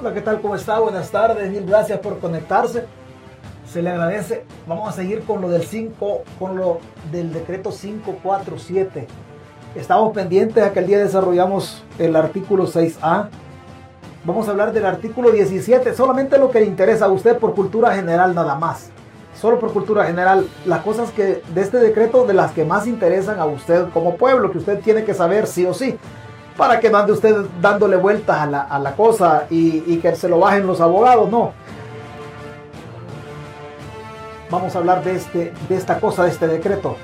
Hola, ¿qué tal? ¿Cómo está? Buenas tardes, mil gracias por conectarse. Se le agradece. Vamos a seguir con lo del 5, con lo del decreto 547. Estamos pendientes a que el día desarrollamos el artículo 6A. Vamos a hablar del artículo 17, solamente lo que le interesa a usted por cultura general nada más. Solo por cultura general, las cosas que de este decreto de las que más interesan a usted como pueblo, que usted tiene que saber sí o sí para que no ande usted dándole vueltas a la, cosa y, que se lo bajen los abogados, no. Vamos a hablar de, este, de esta cosa, de este decreto.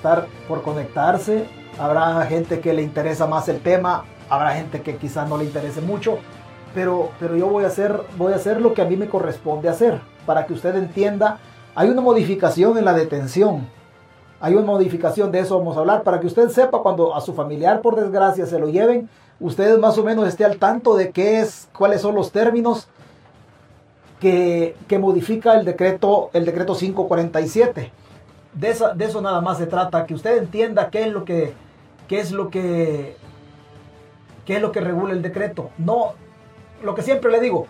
Estar, por conectarse, habrá gente que le interesa más el tema, habrá gente que quizás no le interese mucho, pero, pero yo voy a, hacer, voy a hacer lo que a mí me corresponde hacer, para que usted entienda. Hay una modificación en la detención, hay una modificación, de eso vamos a hablar, para que usted sepa cuando a su familiar por desgracia se lo lleven, usted más o menos esté al tanto de qué es, cuáles son los términos que, modifica el decreto, el decreto 547. De, de eso nada más se trata, que usted entienda qué es lo que, qué es lo que, qué es lo que regula el decreto. No, lo que siempre le digo,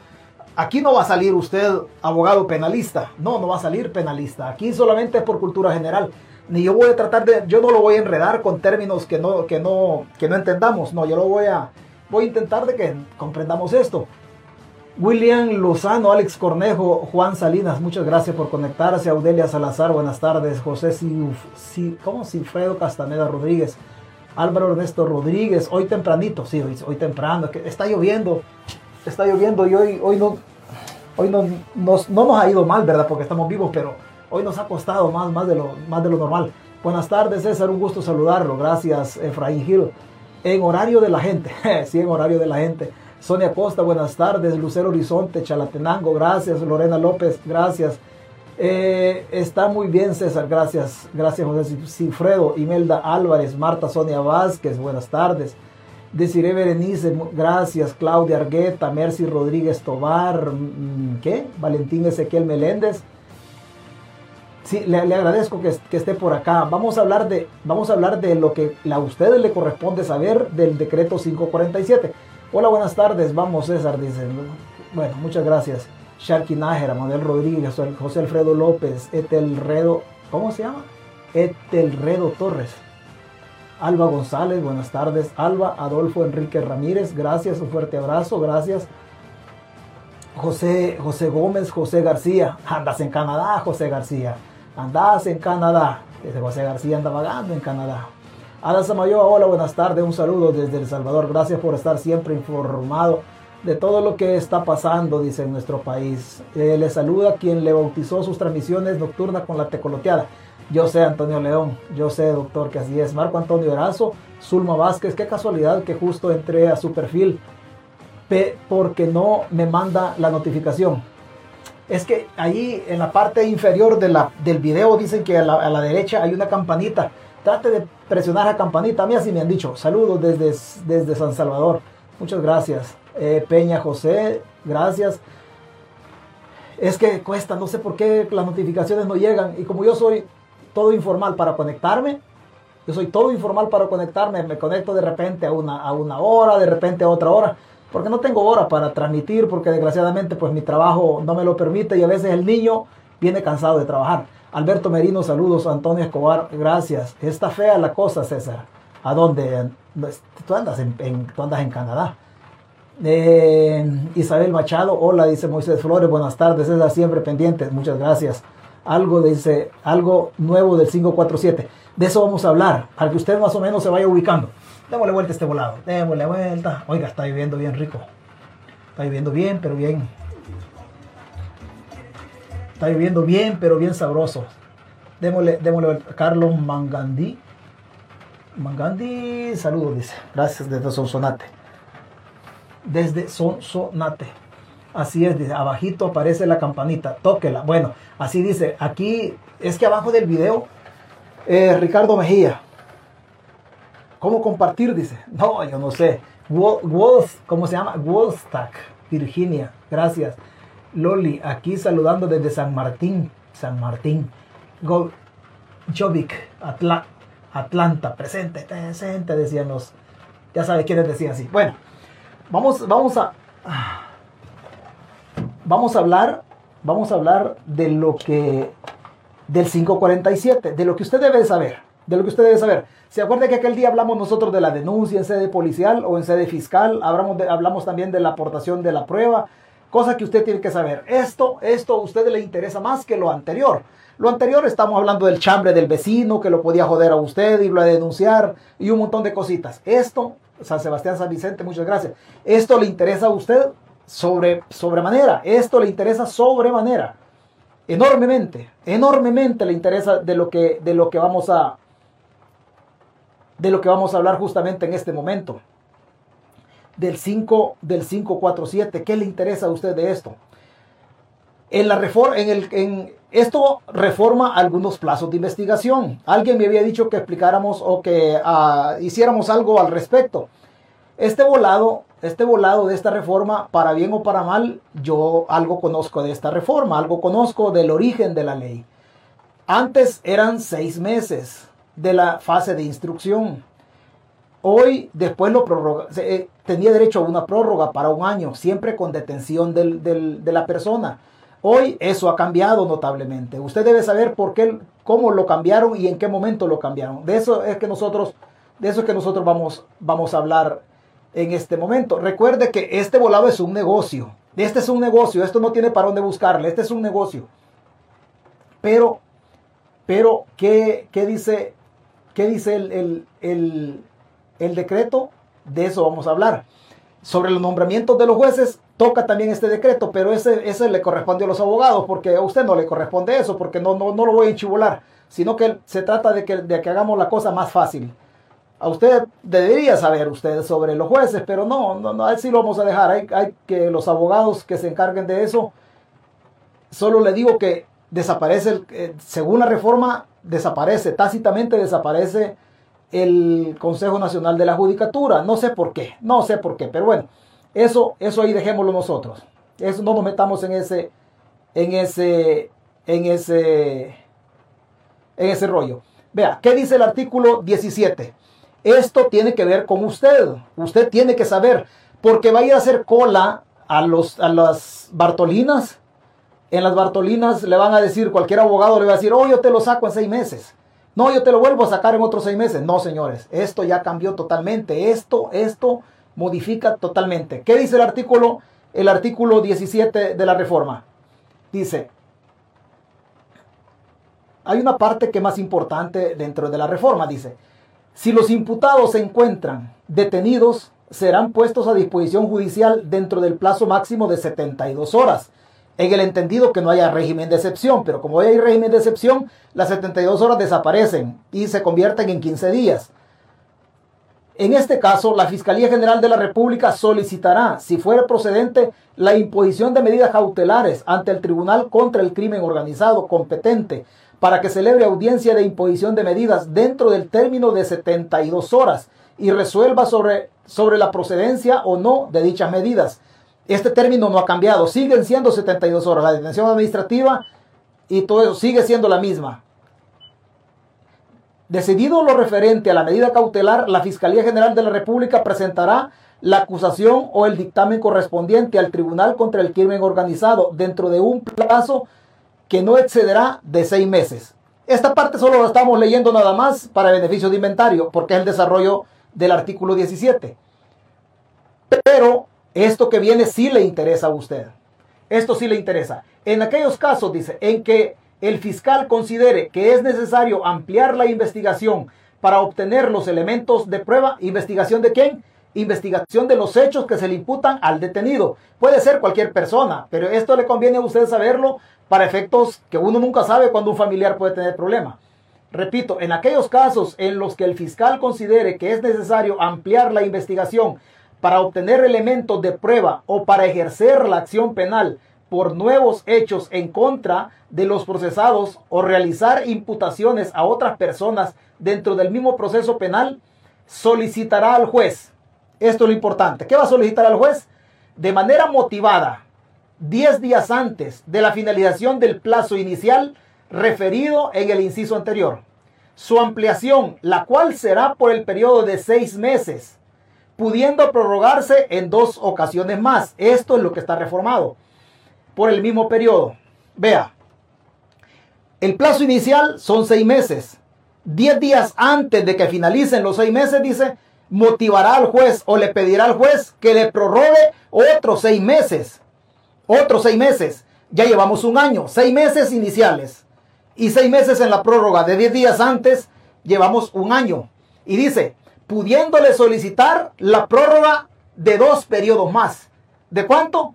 aquí no va a salir usted abogado penalista, no, no va a salir penalista, aquí solamente es por cultura general. Ni yo voy a tratar de, yo no lo voy a enredar con términos que no, que no, que no entendamos, no, yo lo voy a, voy a intentar de que comprendamos esto. William Lozano, Alex Cornejo, Juan Salinas, muchas gracias por conectarse. Audelia Salazar, buenas tardes. José si, ¿cómo? Sinfredo Castaneda Rodríguez. Álvaro Ernesto Rodríguez, hoy tempranito, sí, hoy, temprano, que está lloviendo, está lloviendo y hoy, hoy no, hoy no, nos, no nos ha ido mal, ¿verdad? Porque estamos vivos, pero hoy nos ha costado más, más, de, lo, más de lo normal. Buenas tardes, César, un gusto saludarlo. Gracias, Efraín Gil. En horario de la gente, sí, en horario de la gente. Sonia Costa, buenas tardes. Lucero Horizonte, Chalatenango, gracias. Lorena López, gracias. Eh, está muy bien, César, gracias. Gracias, José Cifredo. Imelda Álvarez, Marta Sonia Vázquez, buenas tardes. Desiree Berenice, gracias. Claudia Argueta, Mercy Rodríguez Tobar, mm, ¿qué? Valentín Ezequiel Meléndez. Sí, le, agradezco que, que, esté por acá. Vamos a hablar de, vamos a hablar de lo que a ustedes le corresponde saber del decreto 547. Hola, buenas tardes. Vamos, César, dice. Bueno, muchas gracias. Sharky Nájera, Manuel Rodríguez, José Alfredo López, Etelredo, ¿cómo se llama? Etelredo Torres. Alba González, buenas tardes. Alba Adolfo Enrique Ramírez, gracias, un fuerte abrazo, gracias. José, José Gómez, José García, andas en Canadá, José García, andas en Canadá. José García anda vagando en Canadá. Ada Samayoa, hola, buenas tardes, un saludo desde El Salvador. Gracias por estar siempre informado de todo lo que está pasando, dice en nuestro país. Eh, le saluda quien le bautizó sus transmisiones nocturnas con la tecoloteada. Yo sé, Antonio León, yo sé, doctor, que así es. Marco Antonio Erazo, Zulma Vázquez, qué casualidad que justo entré a su perfil porque no me manda la notificación. Es que ahí en la parte inferior de del video dicen que a la, a la derecha hay una campanita Trate de presionar la campanita. A mí así me han dicho. Saludos desde, desde San Salvador. Muchas gracias. Eh, Peña José, gracias. Es que cuesta, no sé por qué las notificaciones no llegan. Y como yo soy todo informal para conectarme, yo soy todo informal para conectarme, me conecto de repente a una, a una hora, de repente a otra hora, porque no tengo hora para transmitir, porque desgraciadamente pues mi trabajo no me lo permite y a veces el niño viene cansado de trabajar. Alberto Merino, saludos. Antonio Escobar, gracias. Está fea la cosa, César. ¿A dónde? Tú andas en, andas en Canadá. Eh, Isabel Machado, hola, dice Moisés Flores, buenas tardes, César, siempre pendiente, muchas gracias. Algo dice, algo nuevo del 547. De eso vamos a hablar, para que usted más o menos se vaya ubicando. Démosle vuelta a este volado, démosle vuelta. Oiga, está viviendo bien rico. Está viviendo bien, pero bien, Está viviendo bien, pero bien sabroso. Démosle, démosle a Carlos Mangandí. Mangandí, saludos, dice. Gracias desde Sonsonate. Desde Sonsonate. Así es, dice. Abajito aparece la campanita. Tóquela. Bueno, así dice. Aquí es que abajo del video Eh, Ricardo Mejía. ¿Cómo compartir? Dice. No, yo no sé. ¿Cómo se llama? Wollstack, Virginia. Gracias. Loli, aquí saludando desde San Martín. San Martín. Go, Jovic, Atlanta, presente, presente, decían los. Ya sabe quiénes decían así. Bueno, vamos, vamos a. Vamos a hablar. Vamos a hablar de lo que. Del 547, de lo que usted debe saber. De lo que usted debe saber. ¿Se acuerda que aquel día hablamos nosotros de la denuncia en sede policial o en sede fiscal? Hablamos, hablamos también de la aportación de la prueba. Cosa que usted tiene que saber. Esto, esto a usted le interesa más que lo anterior. Lo anterior estamos hablando del chambre del vecino que lo podía joder a usted, y lo denunciar y un montón de cositas. Esto, San Sebastián, San Vicente, muchas gracias. Esto le interesa a usted sobre, sobremanera. Esto le interesa sobremanera. Enormemente, enormemente le interesa de lo que, de lo que vamos a, de lo que vamos a hablar justamente en este momento. Del 5, del 547. ¿Qué le interesa a usted de esto? En la reforma, en el, en, esto reforma algunos plazos de investigación. Alguien me había dicho que explicáramos o que ah, hiciéramos algo al respecto. Este volado, este volado de esta reforma, para bien o para mal, yo algo conozco de esta reforma, algo conozco del origen de la ley. Antes eran seis meses de la fase de instrucción. Hoy, después lo prorroga, eh, tenía derecho a una prórroga para un año, siempre con detención de la persona. Hoy eso ha cambiado notablemente. Usted debe saber por qué, cómo lo cambiaron y en qué momento lo cambiaron. De eso es que nosotros, de eso es que nosotros vamos, vamos a hablar en este momento. Recuerde que este volado es un negocio. Este es un negocio. Esto no tiene para dónde buscarle. Este es un negocio. Pero, pero, ¿qué, qué dice, qué dice el, el decreto? De eso vamos a hablar. Sobre los nombramientos de los jueces, toca también este decreto, pero ese, ese le corresponde a los abogados, porque a usted no le corresponde eso, porque no, no, no lo voy a enchivolar, sino que se trata de que, de que hagamos la cosa más fácil. A usted debería saber usted sobre los jueces, pero no, no, no, sí lo vamos a dejar. Hay, hay que los abogados que se encarguen de eso. Solo le digo que desaparece, eh, según la reforma, desaparece, tácitamente desaparece el Consejo Nacional de la Judicatura. No sé por qué, no sé por qué, pero bueno. Eso, eso ahí dejémoslo nosotros. Eso no nos metamos en ese, en ese, en ese, en ese rollo. Vea, ¿qué dice el artículo 17? Esto tiene que ver con usted. Usted tiene que saber, porque va a hacer cola a, los, a las Bartolinas. En las Bartolinas le van a decir, cualquier abogado le va a decir, oh, yo te lo saco en seis meses. No, yo te lo vuelvo a sacar en otros seis meses. No, señores, esto ya cambió totalmente. Esto, esto modifica totalmente. ¿Qué dice el artículo? El artículo 17 de la reforma. Dice, hay una parte que es más importante dentro de la reforma. Dice, si los imputados se encuentran detenidos, serán puestos a disposición judicial dentro del plazo máximo de 72 horas. En el entendido que no haya régimen de excepción, pero como hay régimen de excepción, las 72 horas desaparecen y se convierten en 15 días. En este caso, la Fiscalía General de la República solicitará, si fuera procedente, la imposición de medidas cautelares ante el Tribunal contra el Crimen Organizado competente para que celebre audiencia de imposición de medidas dentro del término de 72 horas y resuelva sobre, sobre la procedencia o no de dichas medidas. Este término no ha cambiado, siguen siendo 72 horas. La detención administrativa y todo eso sigue siendo la misma. Decidido lo referente a la medida cautelar, la Fiscalía General de la República presentará la acusación o el dictamen correspondiente al Tribunal contra el Crimen Organizado dentro de un plazo que no excederá de seis meses. Esta parte solo la estamos leyendo nada más para beneficio de inventario, porque es el desarrollo del artículo 17. Pero esto que viene sí le interesa a usted. Esto sí le interesa. En aquellos casos, dice, en que el fiscal considere que es necesario ampliar la investigación para obtener los elementos de prueba, ¿investigación de quién? Investigación de los hechos que se le imputan al detenido. Puede ser cualquier persona, pero esto le conviene a usted saberlo para efectos que uno nunca sabe cuando un familiar puede tener problema. Repito, en aquellos casos en los que el fiscal considere que es necesario ampliar la investigación para obtener elementos de prueba o para ejercer la acción penal por nuevos hechos en contra de los procesados o realizar imputaciones a otras personas dentro del mismo proceso penal, solicitará al juez. Esto es lo importante. ¿Qué va a solicitar al juez? De manera motivada, 10 días antes de la finalización del plazo inicial referido en el inciso anterior. Su ampliación, la cual será por el periodo de seis meses, pudiendo prorrogarse en dos ocasiones más. Esto es lo que está reformado por el mismo periodo. Vea, el plazo inicial son seis meses. Diez días antes de que finalicen los seis meses, dice, motivará al juez o le pedirá al juez que le prorrogue otros seis meses. Otros seis meses. Ya llevamos un año, seis meses iniciales y seis meses en la prórroga de diez días antes, llevamos un año. Y dice, pudiéndole solicitar la prórroga de dos periodos más. ¿De cuánto?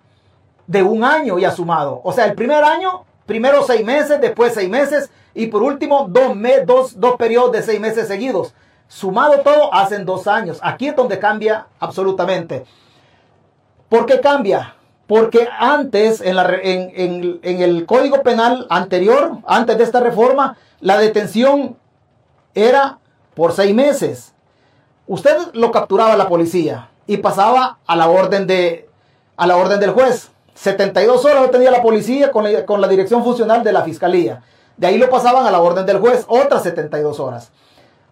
De un año ya sumado. O sea, el primer año, primero seis meses, después seis meses y por último dos, dos, dos periodos de seis meses seguidos. Sumado todo, hacen dos años. Aquí es donde cambia absolutamente. ¿Por qué cambia? Porque antes, en, en, el Código Penal anterior, antes de esta reforma, la detención era por seis meses. Usted lo capturaba la policía y pasaba a la orden, de, a la orden del juez. 72 horas lo tenía la policía con la, con la dirección funcional de la fiscalía. De ahí lo pasaban a la orden del juez, otras 72 horas.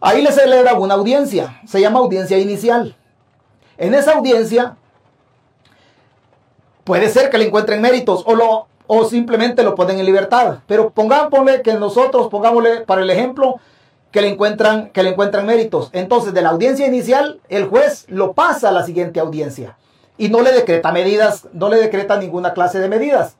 Ahí le celebra una audiencia, se llama audiencia inicial. En esa audiencia Puede ser que le encuentren méritos o, lo, o simplemente lo ponen en libertad. Pero pongámosle que nosotros, pongámosle para el ejemplo, que le encuentran, que le encuentran méritos. Entonces, de la audiencia inicial, el juez lo pasa a la siguiente audiencia y no le decreta medidas, no le decreta ninguna clase de medidas.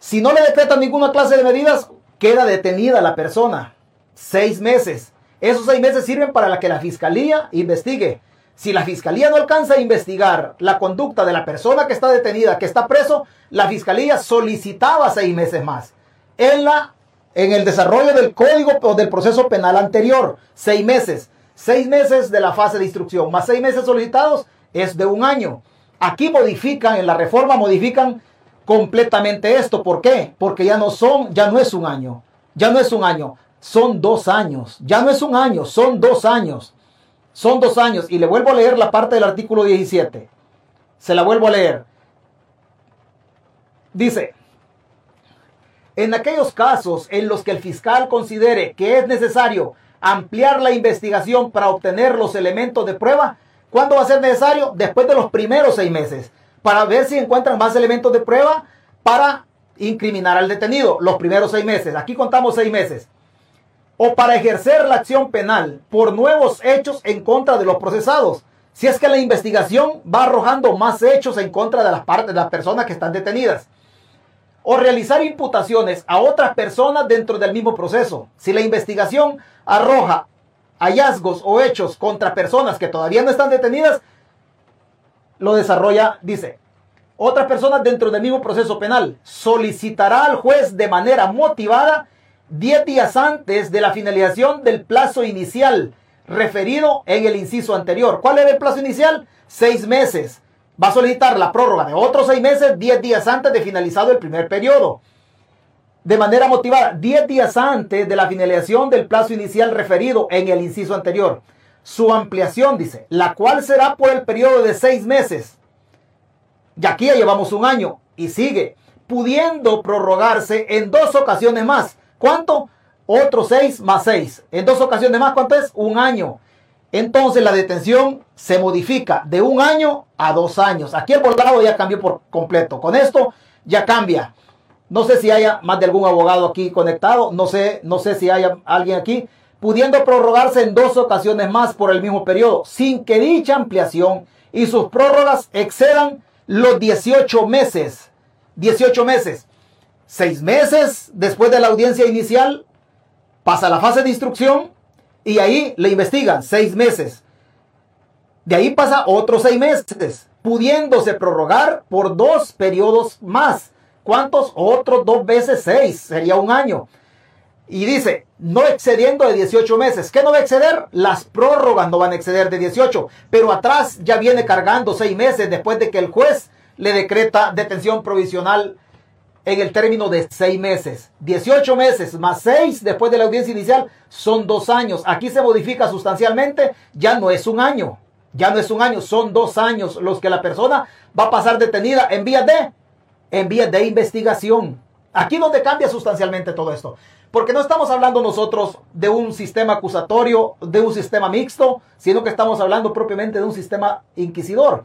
Si no le decreta ninguna clase de medidas, queda detenida la persona. Seis meses. Esos seis meses sirven para que la fiscalía investigue si la fiscalía no alcanza a investigar la conducta de la persona que está detenida, que está preso, la fiscalía solicitaba seis meses más. En, la, en el desarrollo del código o del proceso penal anterior, seis meses. Seis meses de la fase de instrucción, más seis meses solicitados, es de un año. Aquí modifican, en la reforma modifican completamente esto. ¿Por qué? Porque ya no son, ya no es un año. Ya no es un año, son dos años. Ya no es un año, son dos años. Son dos años. Y le vuelvo a leer la parte del artículo 17. Se la vuelvo a leer. Dice, en aquellos casos en los que el fiscal considere que es necesario ampliar la investigación para obtener los elementos de prueba, ¿cuándo va a ser necesario? Después de los primeros seis meses, para ver si encuentran más elementos de prueba para incriminar al detenido. Los primeros seis meses. Aquí contamos seis meses o para ejercer la acción penal por nuevos hechos en contra de los procesados. Si es que la investigación va arrojando más hechos en contra de las partes de las personas que están detenidas. O realizar imputaciones a otras personas dentro del mismo proceso. Si la investigación arroja hallazgos o hechos contra personas que todavía no están detenidas, lo desarrolla, dice, otras personas dentro del mismo proceso penal solicitará al juez de manera motivada 10 días antes de la finalización del plazo inicial referido en el inciso anterior. ¿Cuál era el plazo inicial? Seis meses. Va a solicitar la prórroga de otros seis meses, 10 días antes de finalizado el primer periodo. De manera motivada, 10 días antes de la finalización del plazo inicial referido en el inciso anterior. Su ampliación, dice, la cual será por el periodo de seis meses. Y aquí ya llevamos un año y sigue, pudiendo prorrogarse en dos ocasiones más ¿Cuánto? Otro 6 más 6. En dos ocasiones más, ¿cuánto es? Un año. Entonces la detención se modifica de un año a dos años. Aquí el bordado ya cambió por completo. Con esto ya cambia. No sé si haya más de algún abogado aquí conectado. No sé, no sé si haya alguien aquí. Pudiendo prorrogarse en dos ocasiones más por el mismo periodo. Sin que dicha ampliación y sus prórrogas excedan los 18 meses. 18 meses seis meses después de la audiencia inicial, pasa la fase de instrucción y ahí le investigan seis meses. De ahí pasa otros seis meses, pudiéndose prorrogar por dos periodos más. ¿Cuántos? Otros dos veces seis, sería un año. Y dice, no excediendo de 18 meses. ¿Qué no va a exceder? Las prórrogas no van a exceder de 18. Pero atrás ya viene cargando seis meses después de que el juez le decreta detención provisional en el término de seis meses. 18 meses más seis después de la audiencia inicial son dos años. Aquí se modifica sustancialmente, ya no es un año. Ya no es un año, son dos años los que la persona va a pasar detenida en vías de, en vías de investigación. Aquí donde cambia sustancialmente todo esto. Porque no estamos hablando nosotros de un sistema acusatorio, de un sistema mixto, sino que estamos hablando propiamente de un sistema inquisidor.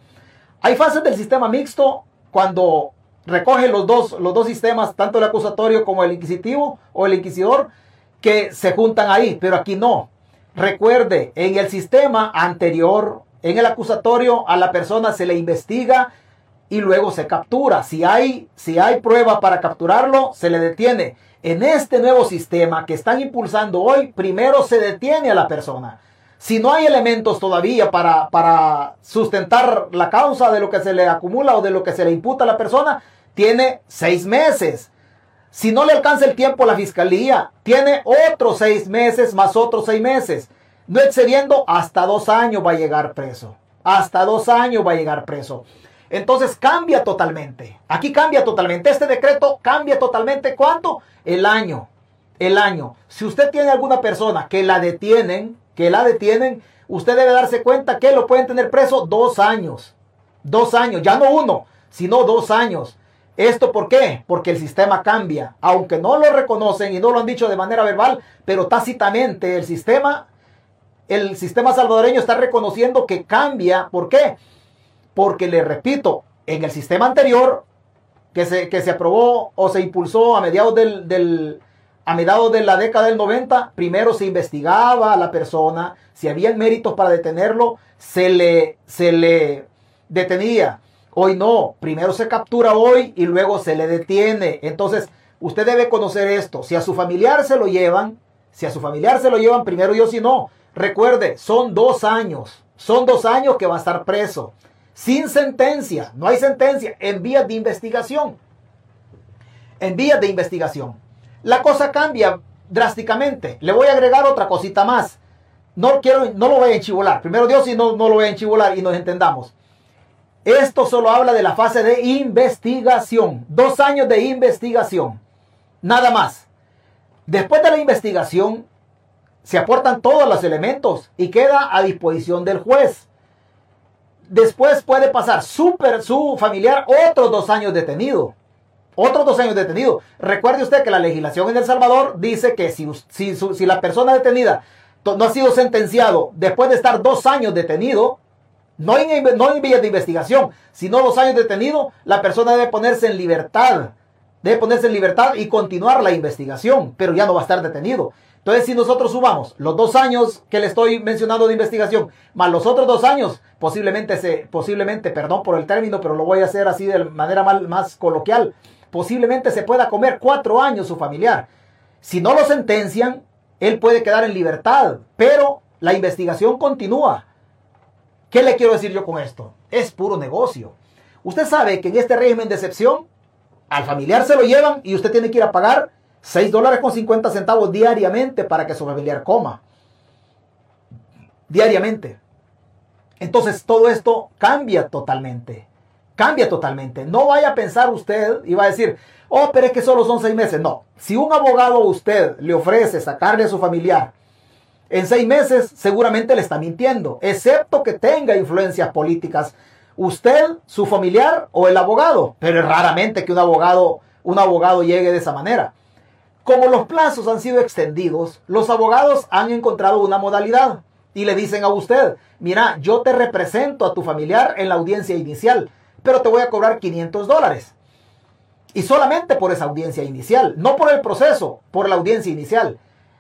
Hay fases del sistema mixto cuando recoge los dos, los dos sistemas, tanto el acusatorio como el inquisitivo o el inquisidor, que se juntan ahí, pero aquí no. Recuerde, en el sistema anterior, en el acusatorio, a la persona se le investiga y luego se captura. Si hay, si hay para capturarlo, se le detiene. En este nuevo sistema que están impulsando hoy, primero se detiene a la persona. Si no hay elementos todavía para, para sustentar la causa de lo que se le acumula o de lo que se le imputa a la persona, tiene seis meses. Si no le alcanza el tiempo a la fiscalía, tiene otros seis meses más otros seis meses. No excediendo, hasta dos años va a llegar preso. Hasta dos años va a llegar preso. Entonces cambia totalmente. Aquí cambia totalmente. Este decreto cambia totalmente. ¿Cuánto? El año. El año. Si usted tiene alguna persona que la detienen, que la detienen, usted debe darse cuenta que lo pueden tener preso dos años. Dos años. Ya no uno, sino dos años. ¿Esto por qué? Porque el sistema cambia. Aunque no lo reconocen y no lo han dicho de manera verbal, pero tácitamente el sistema, el sistema salvadoreño está reconociendo que cambia. ¿Por qué? Porque le repito, en el sistema anterior que se, que se aprobó o se impulsó a mediados del, a mediados de la década del 90, primero se investigaba a la persona, si había méritos para detenerlo, se le, se le detenía. Hoy no, primero se captura hoy y luego se le detiene. Entonces, usted debe conocer esto. Si a su familiar se lo llevan, si a su familiar se lo llevan, primero yo si no. Recuerde, son dos años. Son dos años que va a estar preso. Sin sentencia. No hay sentencia. En vías de investigación. En vías de investigación. La cosa cambia drásticamente. Le voy a agregar otra cosita más. No quiero, no lo voy a enchivolar. Primero Dios y no, no lo voy a enchivolar y nos entendamos. Esto solo habla de la fase de investigación. Dos años de investigación. Nada más. Después de la investigación, se aportan todos los elementos y queda a disposición del juez. Después puede pasar super, su familiar otros dos años detenido. Otros dos años detenido. Recuerde usted que la legislación en El Salvador dice que si, si, si la persona detenida no ha sido sentenciado después de estar dos años detenido, no en, no en vías de investigación, sino dos años detenido, la persona debe ponerse en libertad. Debe ponerse en libertad y continuar la investigación, pero ya no va a estar detenido. Entonces, si nosotros subamos los dos años que le estoy mencionando de investigación, más los otros dos años, posiblemente, se, posiblemente, perdón por el término, pero lo voy a hacer así de manera más, más coloquial, posiblemente se pueda comer cuatro años su familiar. Si no lo sentencian, él puede quedar en libertad, pero la investigación continúa. ¿Qué le quiero decir yo con esto? Es puro negocio. Usted sabe que en este régimen de excepción, al familiar se lo llevan y usted tiene que ir a pagar 6 dólares con 50 centavos diariamente para que su familiar coma. Diariamente. Entonces todo esto cambia totalmente. Cambia totalmente. No vaya a pensar usted y va a decir, oh, pero es que solo son seis meses. No. Si un abogado usted le ofrece sacarle a su familiar en seis meses seguramente le está mintiendo, excepto que tenga influencias políticas. Usted, su familiar o el abogado. Pero es raramente que un abogado, un abogado llegue de esa manera. Como los plazos han sido extendidos, los abogados han encontrado una modalidad y le dicen a usted, mira, yo te represento a tu familiar en la audiencia inicial, pero te voy a cobrar 500 dólares. Y solamente por esa audiencia inicial, no por el proceso, por la audiencia inicial.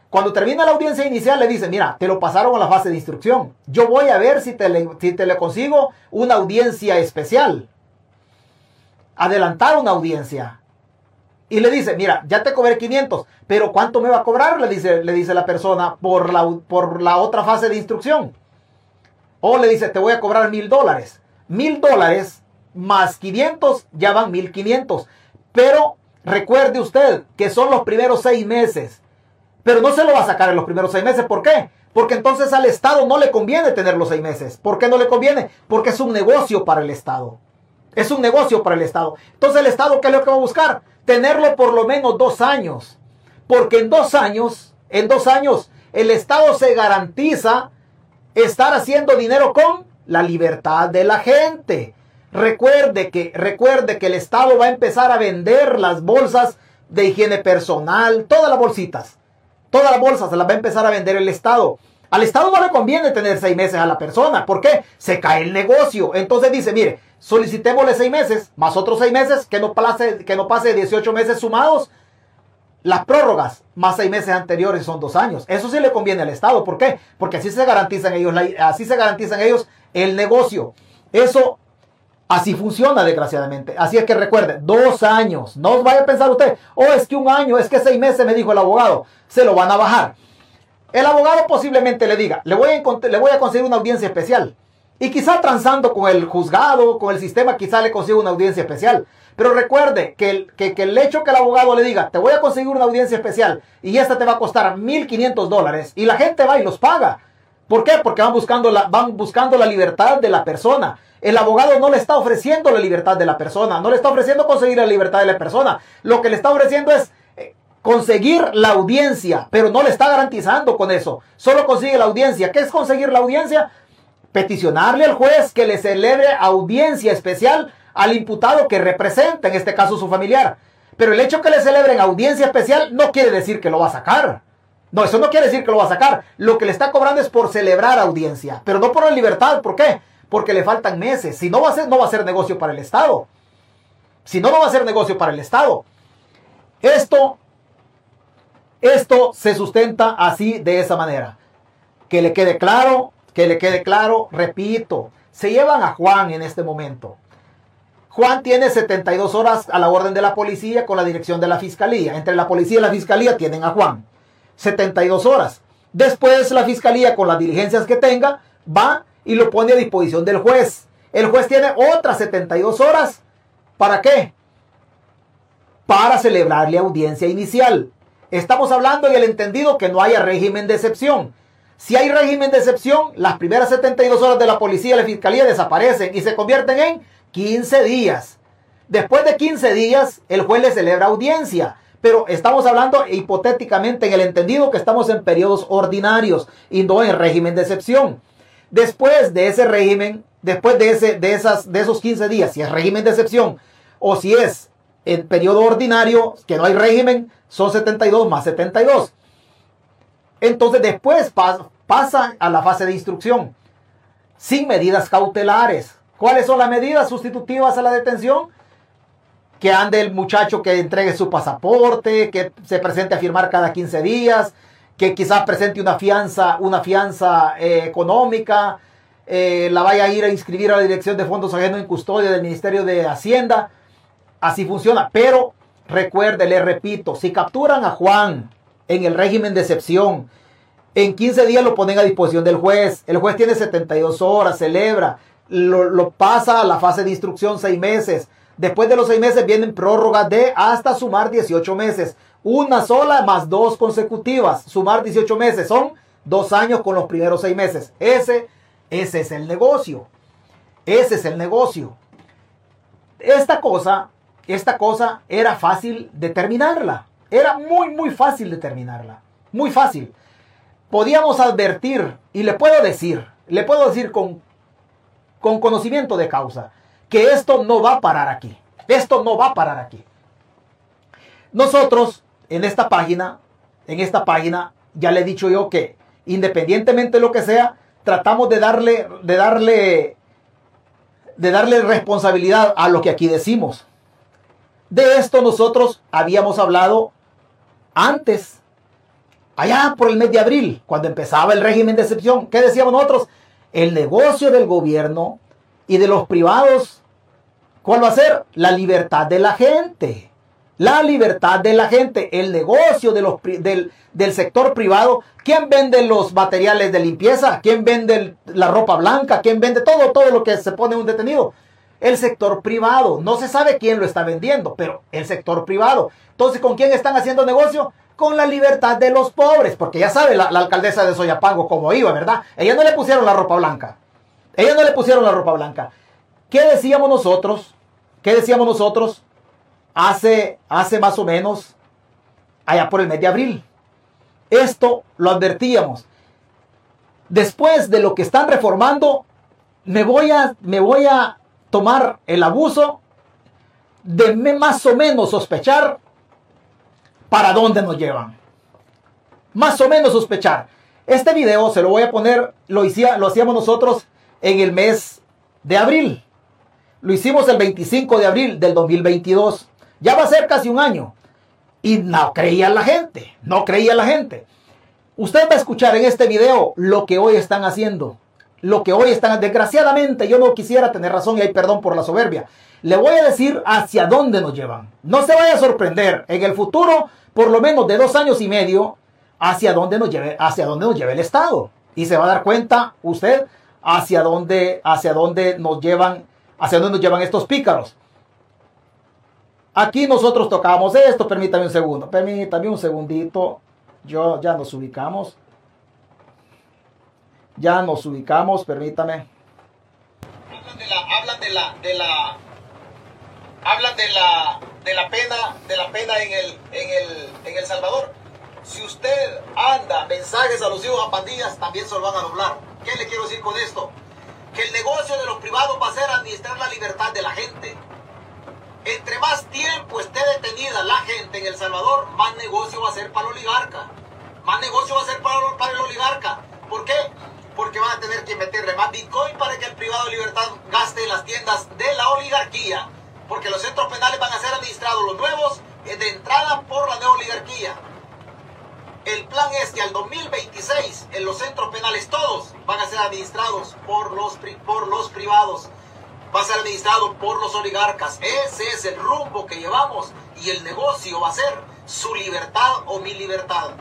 Cuando termina la audiencia inicial le dicen, mira, te lo pasaron a la fase de instrucción. Yo voy a ver si te le, consigo una audiencia especial. Adelantar una audiencia. Y le dice, mira, ya te cobré 500, pero ¿cuánto me va a cobrar? Le dice, le dice la persona por la, por la otra fase de instrucción. O le dice, te voy a cobrar mil dólares. Mil dólares más 500 ya van 1500. Pero recuerde usted que son los primeros seis meses pero no se lo va a sacar en los primeros seis meses. ¿Por qué? Porque entonces al Estado no le conviene tener los seis meses. ¿Por qué no le conviene? Porque es un negocio para el Estado. Es un negocio para el Estado. Entonces el Estado, ¿qué es lo que va a buscar? tenerlo por lo menos dos años. Porque en dos años, en dos años, el Estado se garantiza estar haciendo dinero con la libertad de la gente. Recuerde que, recuerde que el Estado va a empezar a vender las bolsas de higiene personal, todas las bolsitas. Todas las bolsas se las va a empezar a vender el Estado. Al Estado no le conviene tener seis meses a la persona. ¿Por qué? Se cae el negocio. Entonces dice, mire, solicitémosle seis meses, más otros seis meses, que no pase, que no pase 18 meses sumados. Las prórrogas, más seis meses anteriores son dos años. Eso sí le conviene al Estado. ¿Por qué? Porque así se garantizan ellos, así se garantizan ellos el negocio. Eso Así funciona, desgraciadamente. Así es que recuerde, dos años. No vaya a pensar usted, oh, es que un año, es que seis meses, me dijo el abogado. Se lo van a bajar. El abogado posiblemente le diga, le voy a, le voy a conseguir una audiencia especial. Y quizá transando con el juzgado, con el sistema, quizá le consiga una audiencia especial. Pero recuerde que el, que, el hecho que el abogado le diga, te voy a conseguir una audiencia especial y esta te va a costar 1.500 dólares y la gente va y los paga. ¿Por qué? Porque van buscando, la, van buscando la libertad de la persona. El abogado no le está ofreciendo la libertad de la persona, no le está ofreciendo conseguir la libertad de la persona. Lo que le está ofreciendo es eh, conseguir la audiencia, pero no le está garantizando con eso. Solo consigue la audiencia. ¿Qué es conseguir la audiencia? Peticionarle al juez que le celebre audiencia especial al imputado que representa, en este caso su familiar. Pero el hecho que le celebren audiencia especial no quiere decir que lo va a sacar. No, eso no quiere decir que lo va a sacar. Lo que le está cobrando es por celebrar audiencia, pero no por la libertad. ¿Por qué? porque le faltan meses. Si no va a ser, no va a ser negocio para el Estado. Si no, no va a ser negocio para el Estado. Esto, esto se sustenta así, de esa manera. Que le quede claro, que le quede claro, repito, se llevan a Juan en este momento. Juan tiene 72 horas a la orden de la policía con la dirección de la fiscalía. Entre la policía y la fiscalía tienen a Juan. 72 horas. Después la fiscalía con las diligencias que tenga va y lo pone a disposición del juez. El juez tiene otras 72 horas. ¿Para qué? Para celebrarle audiencia inicial. Estamos hablando en el entendido que no haya régimen de excepción. Si hay régimen de excepción, las primeras 72 horas de la policía y la fiscalía desaparecen y se convierten en 15 días. Después de 15 días, el juez le celebra audiencia. Pero estamos hablando hipotéticamente en el entendido que estamos en periodos ordinarios y no en régimen de excepción. Después de ese régimen, después de, ese, de, esas, de esos 15 días, si es régimen de excepción o si es en periodo ordinario, que no hay régimen, son 72 más 72. Entonces después pasa a la fase de instrucción, sin medidas cautelares. ¿Cuáles son las medidas sustitutivas a la detención? Que ande el muchacho que entregue su pasaporte, que se presente a firmar cada 15 días, que quizás presente una fianza, una fianza eh, económica, eh, la vaya a ir a inscribir a la Dirección de Fondos Ajenos en Custodia del Ministerio de Hacienda. Así funciona. Pero recuerde, le repito, si capturan a Juan en el régimen de excepción, en 15 días lo ponen a disposición del juez. El juez tiene 72 horas, celebra, lo, lo pasa a la fase de instrucción seis meses. Después de los seis meses vienen prórrogas de hasta sumar 18 meses. Una sola más dos consecutivas. Sumar 18 meses son dos años con los primeros seis meses. Ese, ese es el negocio. Ese es el negocio. Esta cosa, esta cosa era fácil determinarla. Era muy, muy fácil determinarla. Muy fácil. Podíamos advertir, y le puedo decir, le puedo decir con, con conocimiento de causa, que esto no va a parar aquí. Esto no va a parar aquí. Nosotros en esta página, en esta página, ya le he dicho yo que independientemente de lo que sea, tratamos de darle, de darle, de darle responsabilidad a lo que aquí decimos. De esto nosotros habíamos hablado antes, allá por el mes de abril, cuando empezaba el régimen de excepción. ¿Qué decíamos nosotros? El negocio del gobierno y de los privados, ¿cuál va a ser? La libertad de la gente la libertad de la gente, el negocio del, sector privado. ¿Quién vende los materiales de limpieza? ¿Quién vende la ropa blanca? ¿Quién vende todo, todo lo que se pone un detenido? El sector privado. No se sabe quién lo está vendiendo, pero el sector privado. Entonces, ¿con quién están haciendo negocio? Con la libertad de los pobres, porque ya sabe la, la alcaldesa de Soyapango cómo iba, ¿verdad? Ella no le pusieron la ropa blanca. Ella no le pusieron la ropa blanca. ¿Qué decíamos nosotros? ¿Qué decíamos nosotros? hace, hace más o menos allá por el mes de abril. Esto lo advertíamos. Después de lo que están reformando, me voy a, me voy a tomar el abuso de más o menos sospechar para dónde nos llevan. Más o menos sospechar. Este video se lo voy a poner, lo, lo hacíamos nosotros en el mes de abril. Lo hicimos el 25 de abril del 2022. Ya va a ser casi un año. Y no creía la gente. No creía la gente. Usted va a escuchar en este video lo que hoy están haciendo. Lo que hoy están. Desgraciadamente, yo no quisiera tener razón y hay perdón por la soberbia. Le voy a decir hacia dónde nos llevan. No se vaya a sorprender. En el futuro, por lo menos de dos años y medio, hacia dónde nos lleve, hacia dónde nos lleve el Estado. Y se va a dar cuenta usted hacia dónde, hacia dónde nos llevan, hacia dónde nos llevan estos pícaros. Aquí nosotros tocamos esto, permítame un segundo, permítame un segundito. Yo ya nos ubicamos. Ya nos ubicamos, permítame. Hablan de la, hablan de la, de la, hablan de la, de la pena, de la pena en el, en el, en el Salvador. Si usted anda mensajes alusivos a pandillas, también se lo van a doblar. ¿Qué le quiero decir con esto? Que el negocio de los privados va a ser administrar la libertad de la gente. Entre más tiempo esté detenida la gente en El Salvador, más negocio va a ser para el oligarca. Más negocio va a ser para, el oligarca. ¿Por qué? Porque van a tener que meterle más Bitcoin para que el privado de libertad gaste en las tiendas de la oligarquía. Porque los centros penales van a ser administrados los nuevos de entrada por la nueva oligarquía. El plan es que al 2026 en los centros penales todos van a ser administrados por los, por los privados, va a ser administrado por los oligarcas. Ese es el rumbo que llevamos y el negocio va a ser su libertad o mi libertad.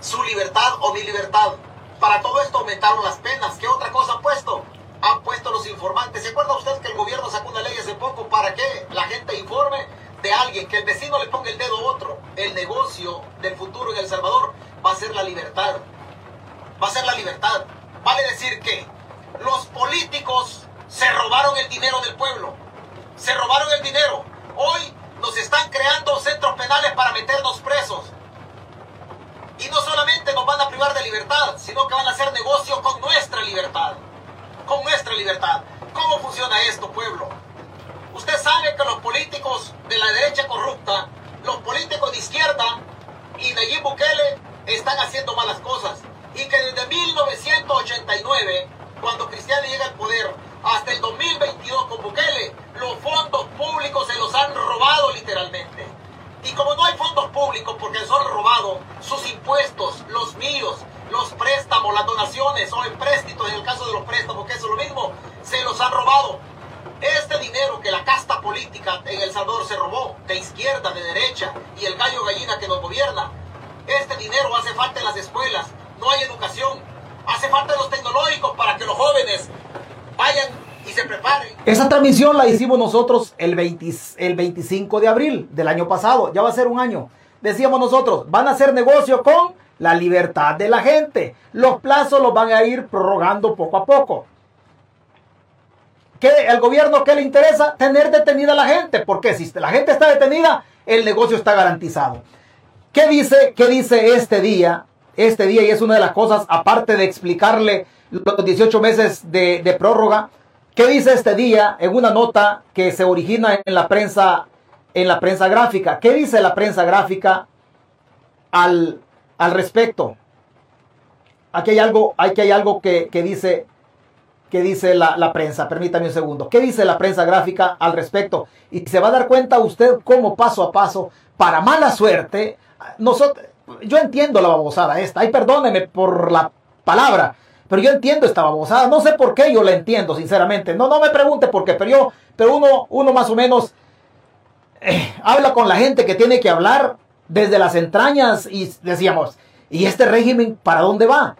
Su libertad o mi libertad. Para todo esto aumentaron las penas. ¿Qué otra cosa han puesto? Han puesto los informantes. ¿Se acuerda usted que el gobierno sacó una ley hace poco para que la gente informe de alguien, que el vecino le ponga el dedo a otro. El negocio del futuro en El Salvador va a ser la libertad. Va a ser la libertad. Vale decir que los políticos se robaron el dinero del pueblo. Se robaron el dinero. Hoy nos están creando centros penales para meternos presos. Y no solamente nos van a privar de libertad, sino que van a hacer negocio con nuestra libertad. Con nuestra libertad. ¿Cómo funciona esto, pueblo? Usted sabe que los políticos de la derecha corrupta, los políticos de izquierda y Nayib Bukele están haciendo malas cosas. Y que desde 1989, cuando Cristiano llega al poder, hasta el 2022 con Bukele, los fondos públicos se los han robado literalmente. Y como no hay fondos públicos porque son robados, sus impuestos, los míos, los préstamos, las donaciones o empréstitos, en el caso de los préstamos, que es lo mismo, se los han robado. Este dinero que la casta política en El Salvador se robó, de izquierda, de derecha, y el gallo gallina que nos gobierna, este dinero hace falta en las escuelas, no hay educación, hace falta en los tecnológicos para que los jóvenes vayan y se preparen. Esa transmisión la hicimos nosotros el, el 25 de abril del año pasado, ya va a ser un año. Decíamos nosotros, van a hacer negocio con la libertad de la gente. Los plazos los van a ir prorrogando poco a poco. ¿Qué, ¿El gobierno qué le interesa? Tener detenida a la gente. Porque si la gente está detenida, el negocio está garantizado. ¿Qué dice, qué dice este día? Este día, y es una de las cosas, aparte de explicarle los 18 meses de, prórroga, ¿qué dice este día en una nota que se origina en la prensa, en la prensa gráfica? ¿Qué dice la prensa gráfica al, al respecto? Aquí hay algo, hay algo que, que dice ¿Qué dice la, prensa? Permítame un segundo. ¿Qué dice la prensa gráfica al respecto? Y se va a dar cuenta usted cómo paso a paso, para mala suerte, nosotros, yo entiendo la babosada esta. Ay, perdóneme por la palabra, pero yo entiendo esta babosada. No sé por qué yo la entiendo, sinceramente. No, no me pregunte por qué, pero yo, pero uno, uno más o menos eh, habla con la gente que tiene que hablar desde las entrañas y decíamos, ¿y este régimen para dónde va?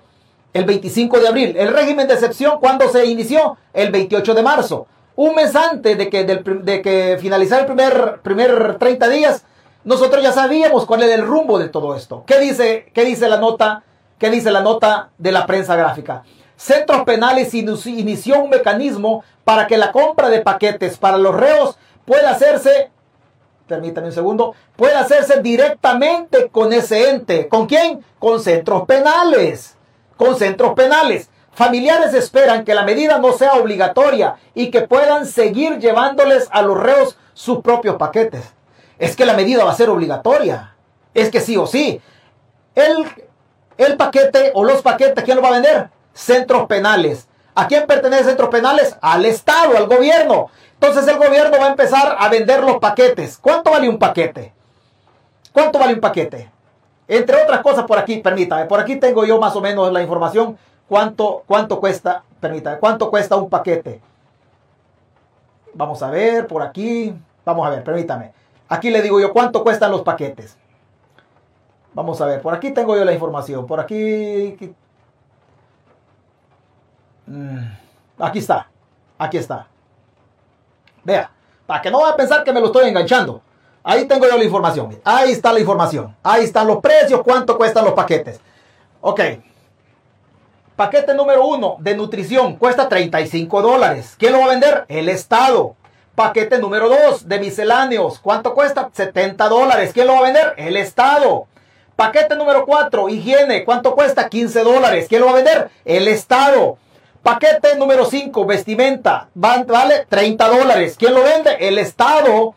El 25 de abril. El régimen de excepción, ¿cuándo se inició? El 28 de marzo. Un mes antes de que, de que finalizara el primer, primer 30 días, nosotros ya sabíamos cuál era el rumbo de todo esto. ¿Qué dice, qué dice la nota? ¿Qué dice la nota de la prensa gráfica? Centros Penales inició un mecanismo para que la compra de paquetes para los reos pueda hacerse permítame un segundo, puede hacerse directamente con ese ente. ¿Con quién? Con centros penales. Con centros penales. Familiares esperan que la medida no sea obligatoria y que puedan seguir llevándoles a los reos sus propios paquetes. Es que la medida va a ser obligatoria. Es que sí o sí. El, el paquete o los paquetes, ¿quién lo va a vender? Centros penales. ¿A quién pertenecen centros penales? Al Estado, al gobierno. Entonces el gobierno va a empezar a vender los paquetes. ¿Cuánto vale un paquete? ¿Cuánto vale un paquete? Entre otras cosas, por aquí, permítame, por aquí tengo yo más o menos la información. ¿Cuánto, cuánto cuesta? Permítame, ¿cuánto cuesta un paquete? Vamos a ver, por aquí. Vamos a ver, permítame. Aquí le digo yo cuánto cuestan los paquetes. Vamos a ver, por aquí tengo yo la información. Por aquí. Aquí, mm, aquí está. Aquí está. Vea, para que no vaya a pensar que me lo estoy enganchando. Ahí tengo yo la información. Ahí está la información. Ahí están los precios, cuánto cuestan los paquetes. Ok. Paquete número uno de nutrición cuesta 35 dólares. ¿Quién lo va a vender? El Estado. Paquete número dos de misceláneos. ¿Cuánto cuesta? 70 dólares. ¿Quién lo va a vender? El Estado. Paquete número 4, higiene. ¿Cuánto cuesta? 15 dólares. ¿Quién lo va a vender? El Estado. Paquete número 5, vestimenta, vale 30 dólares. ¿Quién lo vende? El Estado.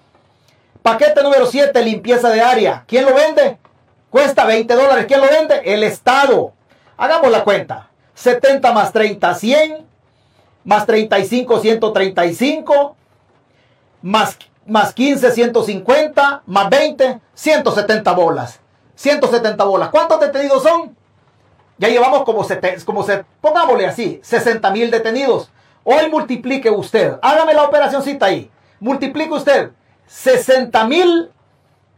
Paquete número 7, limpieza de área. ¿Quién lo vende? Cuesta 20 dólares. ¿Quién lo vende? El Estado. Hagamos la cuenta. 70 más 30, 100. Más 35, 135. Más, más 15, 150. Más 20, 170 bolas. 170 bolas. ¿Cuántos detenidos son? Ya llevamos como, como se, pongámosle así, 60 mil detenidos. Hoy multiplique usted, hágame la operacióncita ahí. Multiplique usted 60 mil,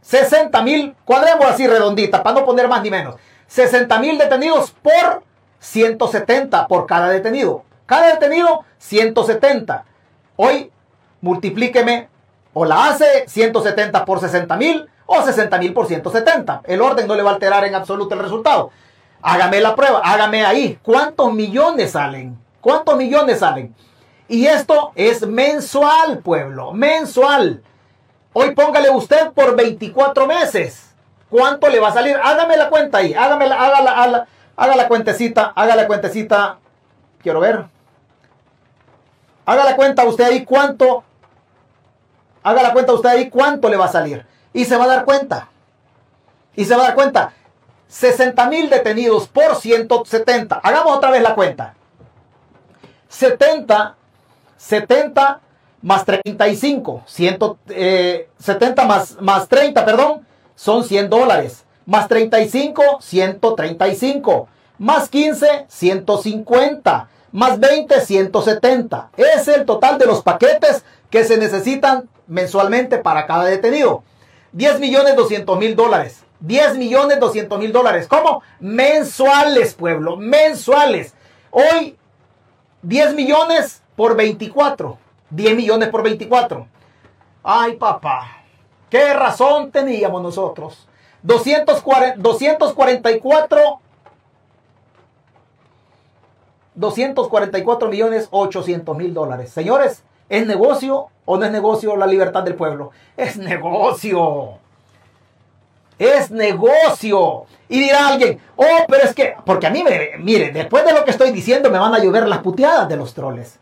60 mil, cuadremos así redondita, para no poner más ni menos. 60 mil detenidos por 170 por cada detenido. Cada detenido, 170. Hoy multiplíqueme o la hace 170 por 60 mil o 60 mil por 170. El orden no le va a alterar en absoluto el resultado. Hágame la prueba, hágame ahí. ¿Cuántos millones salen? ¿Cuántos millones salen? Y esto es mensual, pueblo, mensual. Hoy póngale usted por 24 meses. ¿Cuánto le va a salir? Hágame la cuenta ahí, hágame la, haga, la, haga la cuentecita, haga la cuentecita. Quiero ver. Haga la cuenta usted ahí cuánto. Haga la cuenta usted ahí cuánto le va a salir. Y se va a dar cuenta. Y se va a dar cuenta. 60 mil detenidos por 170. Hagamos otra vez la cuenta. 70, 70 más 35, 170 eh, más, más 30, perdón, son 100 dólares. Más 35, 135. Más 15, 150. Más 20, 170. Es el total de los paquetes que se necesitan mensualmente para cada detenido. 10 millones 200 mil dólares. 10 millones 200 mil dólares. ¿Cómo? Mensuales, pueblo, mensuales. Hoy, 10 millones por 24. 10 millones por 24. Ay, papá. ¿Qué razón teníamos nosotros? 240, 244 244 millones 800 mil dólares. Señores, ¿es negocio o no es negocio la libertad del pueblo? Es negocio. Es negocio. Y dirá alguien, oh, pero es que, porque a mí me, mire, después de lo que estoy diciendo me van a llover las puteadas de los troles.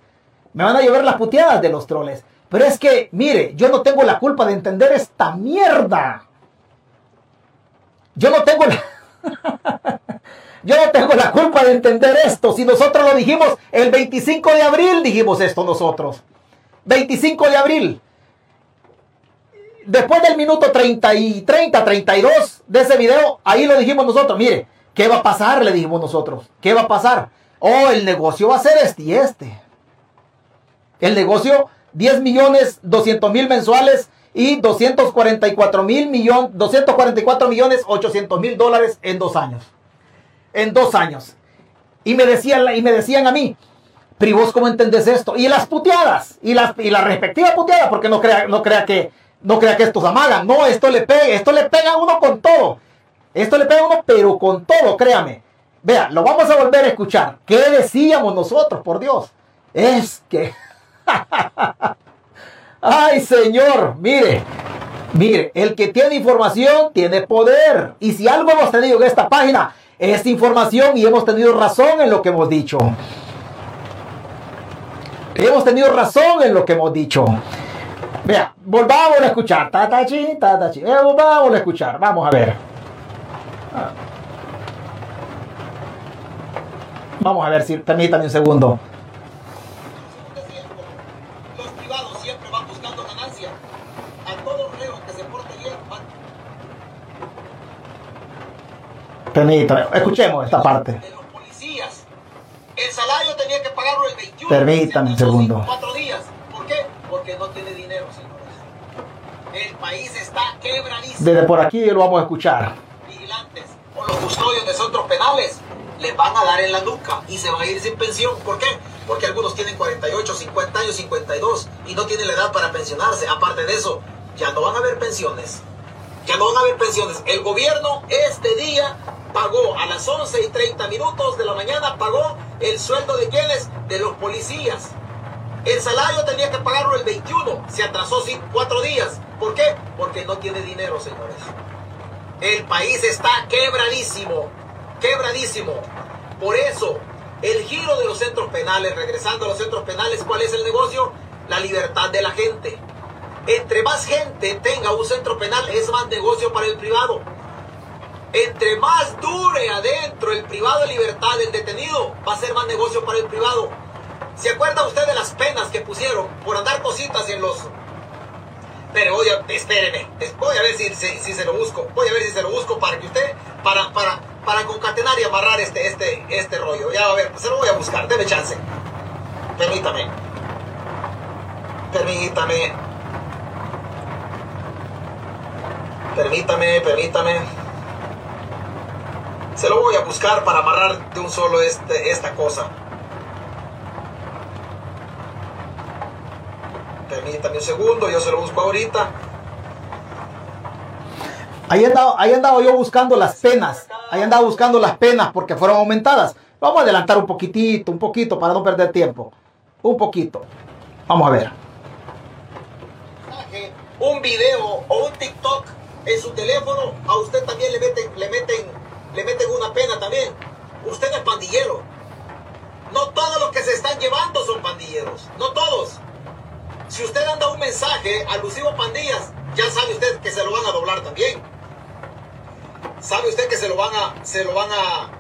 Me van a llover las puteadas de los troles. Pero es que, mire, yo no tengo la culpa de entender esta mierda. Yo no tengo la... yo no tengo la culpa de entender esto. Si nosotros lo dijimos el 25 de abril, dijimos esto nosotros. 25 de abril después del minuto 30 y 30, 32 de ese video, ahí lo dijimos nosotros, mire, ¿qué va a pasar? Le dijimos nosotros, ¿qué va a pasar? Oh, el negocio va a ser este y este. El negocio, 10 millones 200 mil mensuales y 244 mil millones, 244 millones 800 mil dólares en dos años. En dos años. Y me decían, y me decían a mí, pero vos cómo entendés esto? Y las puteadas, y las, y la respectiva puteada, porque no crea, no crea que no crea que estos amagan. No, esto le pega, esto le pega a uno con todo. Esto le pega a uno, pero con todo, créame. Vea, lo vamos a volver a escuchar. ¿Qué decíamos nosotros, por Dios? Es que... Ay, Señor, mire. Mire, el que tiene información tiene poder. Y si algo hemos tenido en esta página es información y hemos tenido razón en lo que hemos dicho. Hemos tenido razón en lo que hemos dicho. Vea, volvamos a escuchar. Tatachi, tatachi. Eh, volvamos a escuchar. Vamos a ver. Vamos a ver si permítanme un segundo. Los privados siempre van buscando ganancia. A todo reo que se porte bien, van Permítame, escuchemos esta parte. de los policías. El salario tenía que pagarlo el 21. Permítame un segundo. Cuatro días. ¿Por qué? Porque no tiene dinero, señores. El país está quebradísimo. Desde por aquí lo vamos a escuchar. vigilantes o los custodios de centros penales les van a dar en la nuca y se van a ir sin pensión. ¿Por qué? Porque algunos tienen 48, 50 años, 52 y no tienen la edad para pensionarse. Aparte de eso, ya no van a haber pensiones. Ya no van a haber pensiones. El gobierno este día pagó a las 11 y 30 minutos de la mañana, pagó el sueldo de quienes? De los policías. El salario tenía que pagarlo el 21, se atrasó sin cuatro días. ¿Por qué? Porque no tiene dinero, señores. El país está quebradísimo, quebradísimo. Por eso, el giro de los centros penales, regresando a los centros penales, ¿cuál es el negocio? La libertad de la gente. Entre más gente tenga un centro penal, es más negocio para el privado. Entre más dure adentro el privado de libertad del detenido, va a ser más negocio para el privado. ¿Se acuerda usted de las penas que pusieron por andar cositas en los pero oye, espéreme, es- voy a ver si, si, si se lo busco, voy a ver si se lo busco para que usted, para, para, para concatenar y amarrar este, este, este rollo. Ya a ver, se lo voy a buscar, deme chance. Permítame. Permítame. Permítame, permítame. Se lo voy a buscar para amarrar de un solo este, esta cosa. Permítame un segundo, yo se lo busco ahorita. Ahí andaba, ahí andaba yo buscando las penas. Ahí andaba buscando las penas porque fueron aumentadas. Vamos a adelantar un poquitito, un poquito para no perder tiempo. Un poquito. Vamos a ver. un video o un TikTok en su teléfono, a usted también le meten, le meten, le meten una pena también. Usted es pandillero. No todos los que se están llevando son pandilleros. No todos. Si usted anda un mensaje alusivo pandillas, ya sabe usted que se lo van a doblar también. Sabe usted que se lo van a, se lo van a,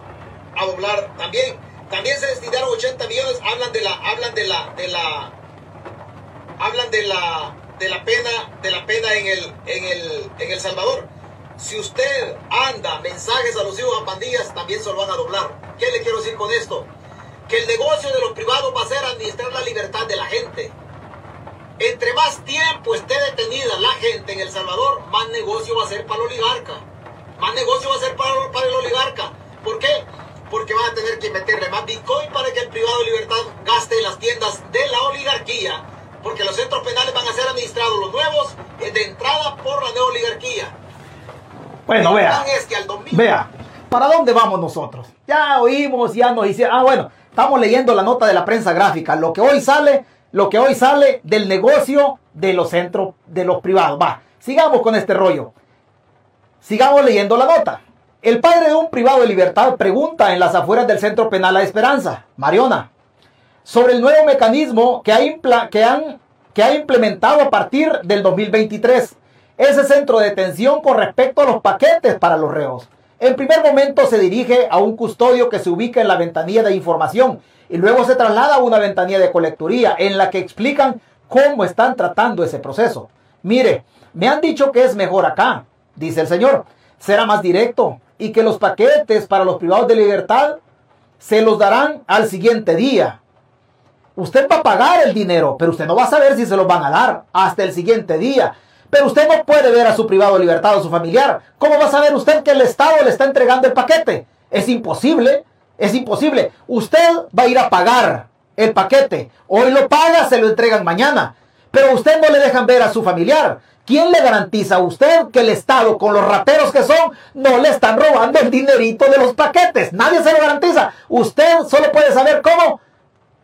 a doblar también. También se destinaron 80 millones, hablan de la, hablan de la, de la, hablan de la de la pena de la pena en el en el en el Salvador. Si usted anda mensajes alusivos a pandillas, también se lo van a doblar. ¿Qué le quiero decir con esto? Que el negocio de los privados va a ser administrar la libertad de la gente. Entre más tiempo esté detenida la gente en El Salvador, más negocio va a ser para el oligarca. Más negocio va a ser para, para el oligarca. ¿Por qué? Porque van a tener que meterle más Bitcoin para que el privado de libertad gaste en las tiendas de la oligarquía. Porque los centros penales van a ser administrados los nuevos eh, de entrada por la neoligarquía. Bueno, vea. plan es que al domingo Vea, ¿para dónde vamos nosotros? Ya oímos, ya nos hicieron. Ah, bueno, estamos leyendo la nota de la prensa gráfica. Lo que hoy sale, lo que hoy sale del negocio de los centros, de los privados. Va, sigamos con este rollo. Sigamos leyendo la nota. El padre de un privado de libertad pregunta en las afueras del centro penal La Esperanza, Mariona, sobre el nuevo mecanismo que ha, que han, que ha implementado a partir del 2023. Ese centro de detención con respecto a los paquetes para los reos. En primer momento se dirige a un custodio que se ubica en la ventanilla de información y luego se traslada a una ventanilla de colecturía en la que explican cómo están tratando ese proceso. Mire, me han dicho que es mejor acá, dice el señor. Será más directo y que los paquetes para los privados de libertad se los darán al siguiente día. Usted va a pagar el dinero, pero usted no va a saber si se los van a dar hasta el siguiente día. Pero usted no puede ver a su privado libertad o su familiar. ¿Cómo va a saber usted que el Estado le está entregando el paquete? Es imposible, es imposible. Usted va a ir a pagar el paquete. Hoy lo paga, se lo entregan mañana. Pero usted no le dejan ver a su familiar. ¿Quién le garantiza a usted que el Estado, con los rateros que son, no le están robando el dinerito de los paquetes? Nadie se lo garantiza. Usted solo puede saber cómo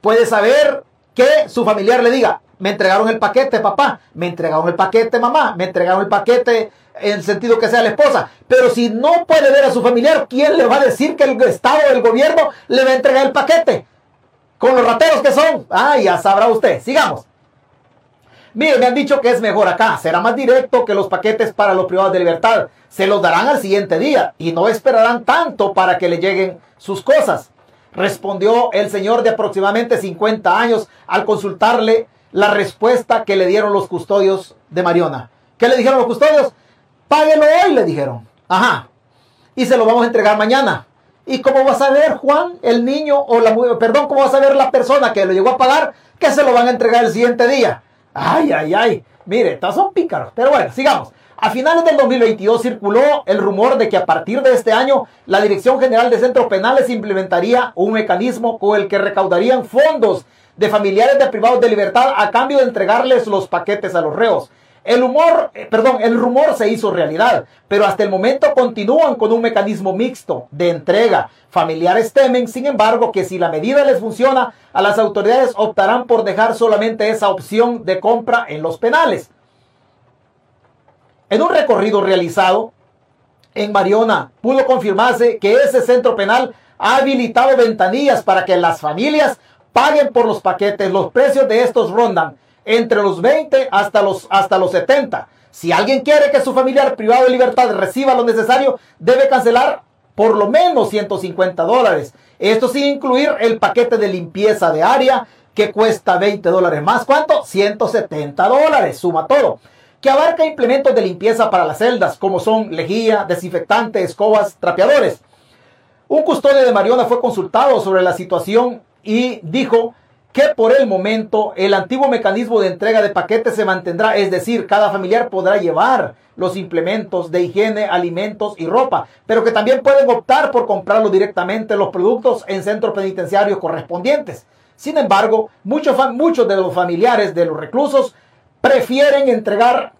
puede saber que su familiar le diga, me entregaron el paquete, papá, me entregaron el paquete, mamá, me entregaron el paquete en el sentido que sea la esposa. Pero si no puede ver a su familiar, ¿quién le va a decir que el Estado el gobierno le va a entregar el paquete? Con los rateros que son. Ah, ya sabrá usted. Sigamos. Mire, me han dicho que es mejor acá. Será más directo que los paquetes para los privados de libertad. Se los darán al siguiente día y no esperarán tanto para que le lleguen sus cosas. Respondió el señor de aproximadamente 50 años al consultarle la respuesta que le dieron los custodios de Mariona. ¿Qué le dijeron los custodios? Páguelo hoy, le dijeron. Ajá. Y se lo vamos a entregar mañana. ¿Y cómo va a saber Juan, el niño, o la perdón, cómo va a saber la persona que lo llegó a pagar que se lo van a entregar el siguiente día? Ay, ay, ay. Mire, estos son pícaros. Pero bueno, sigamos. A finales del 2022 circuló el rumor de que a partir de este año la Dirección General de Centros Penales implementaría un mecanismo con el que recaudarían fondos de familiares de privados de libertad a cambio de entregarles los paquetes a los reos. El eh, perdón, el rumor se hizo realidad, pero hasta el momento continúan con un mecanismo mixto de entrega. Familiares temen, sin embargo, que si la medida les funciona, a las autoridades optarán por dejar solamente esa opción de compra en los penales. En un recorrido realizado en Mariona, pudo confirmarse que ese centro penal ha habilitado ventanillas para que las familias paguen por los paquetes. Los precios de estos rondan entre los 20 hasta los, hasta los 70. Si alguien quiere que su familiar privado de libertad reciba lo necesario, debe cancelar por lo menos 150 dólares. Esto sin incluir el paquete de limpieza de área que cuesta 20 dólares más. ¿Cuánto? 170 dólares. Suma todo. Que abarca implementos de limpieza para las celdas, como son lejía, desinfectante, escobas, trapeadores. Un custodio de Mariona fue consultado sobre la situación y dijo que por el momento el antiguo mecanismo de entrega de paquetes se mantendrá, es decir, cada familiar podrá llevar los implementos de higiene, alimentos y ropa, pero que también pueden optar por comprarlo directamente los productos en centros penitenciarios correspondientes. Sin embargo, muchos, muchos de los familiares de los reclusos prefieren entregar,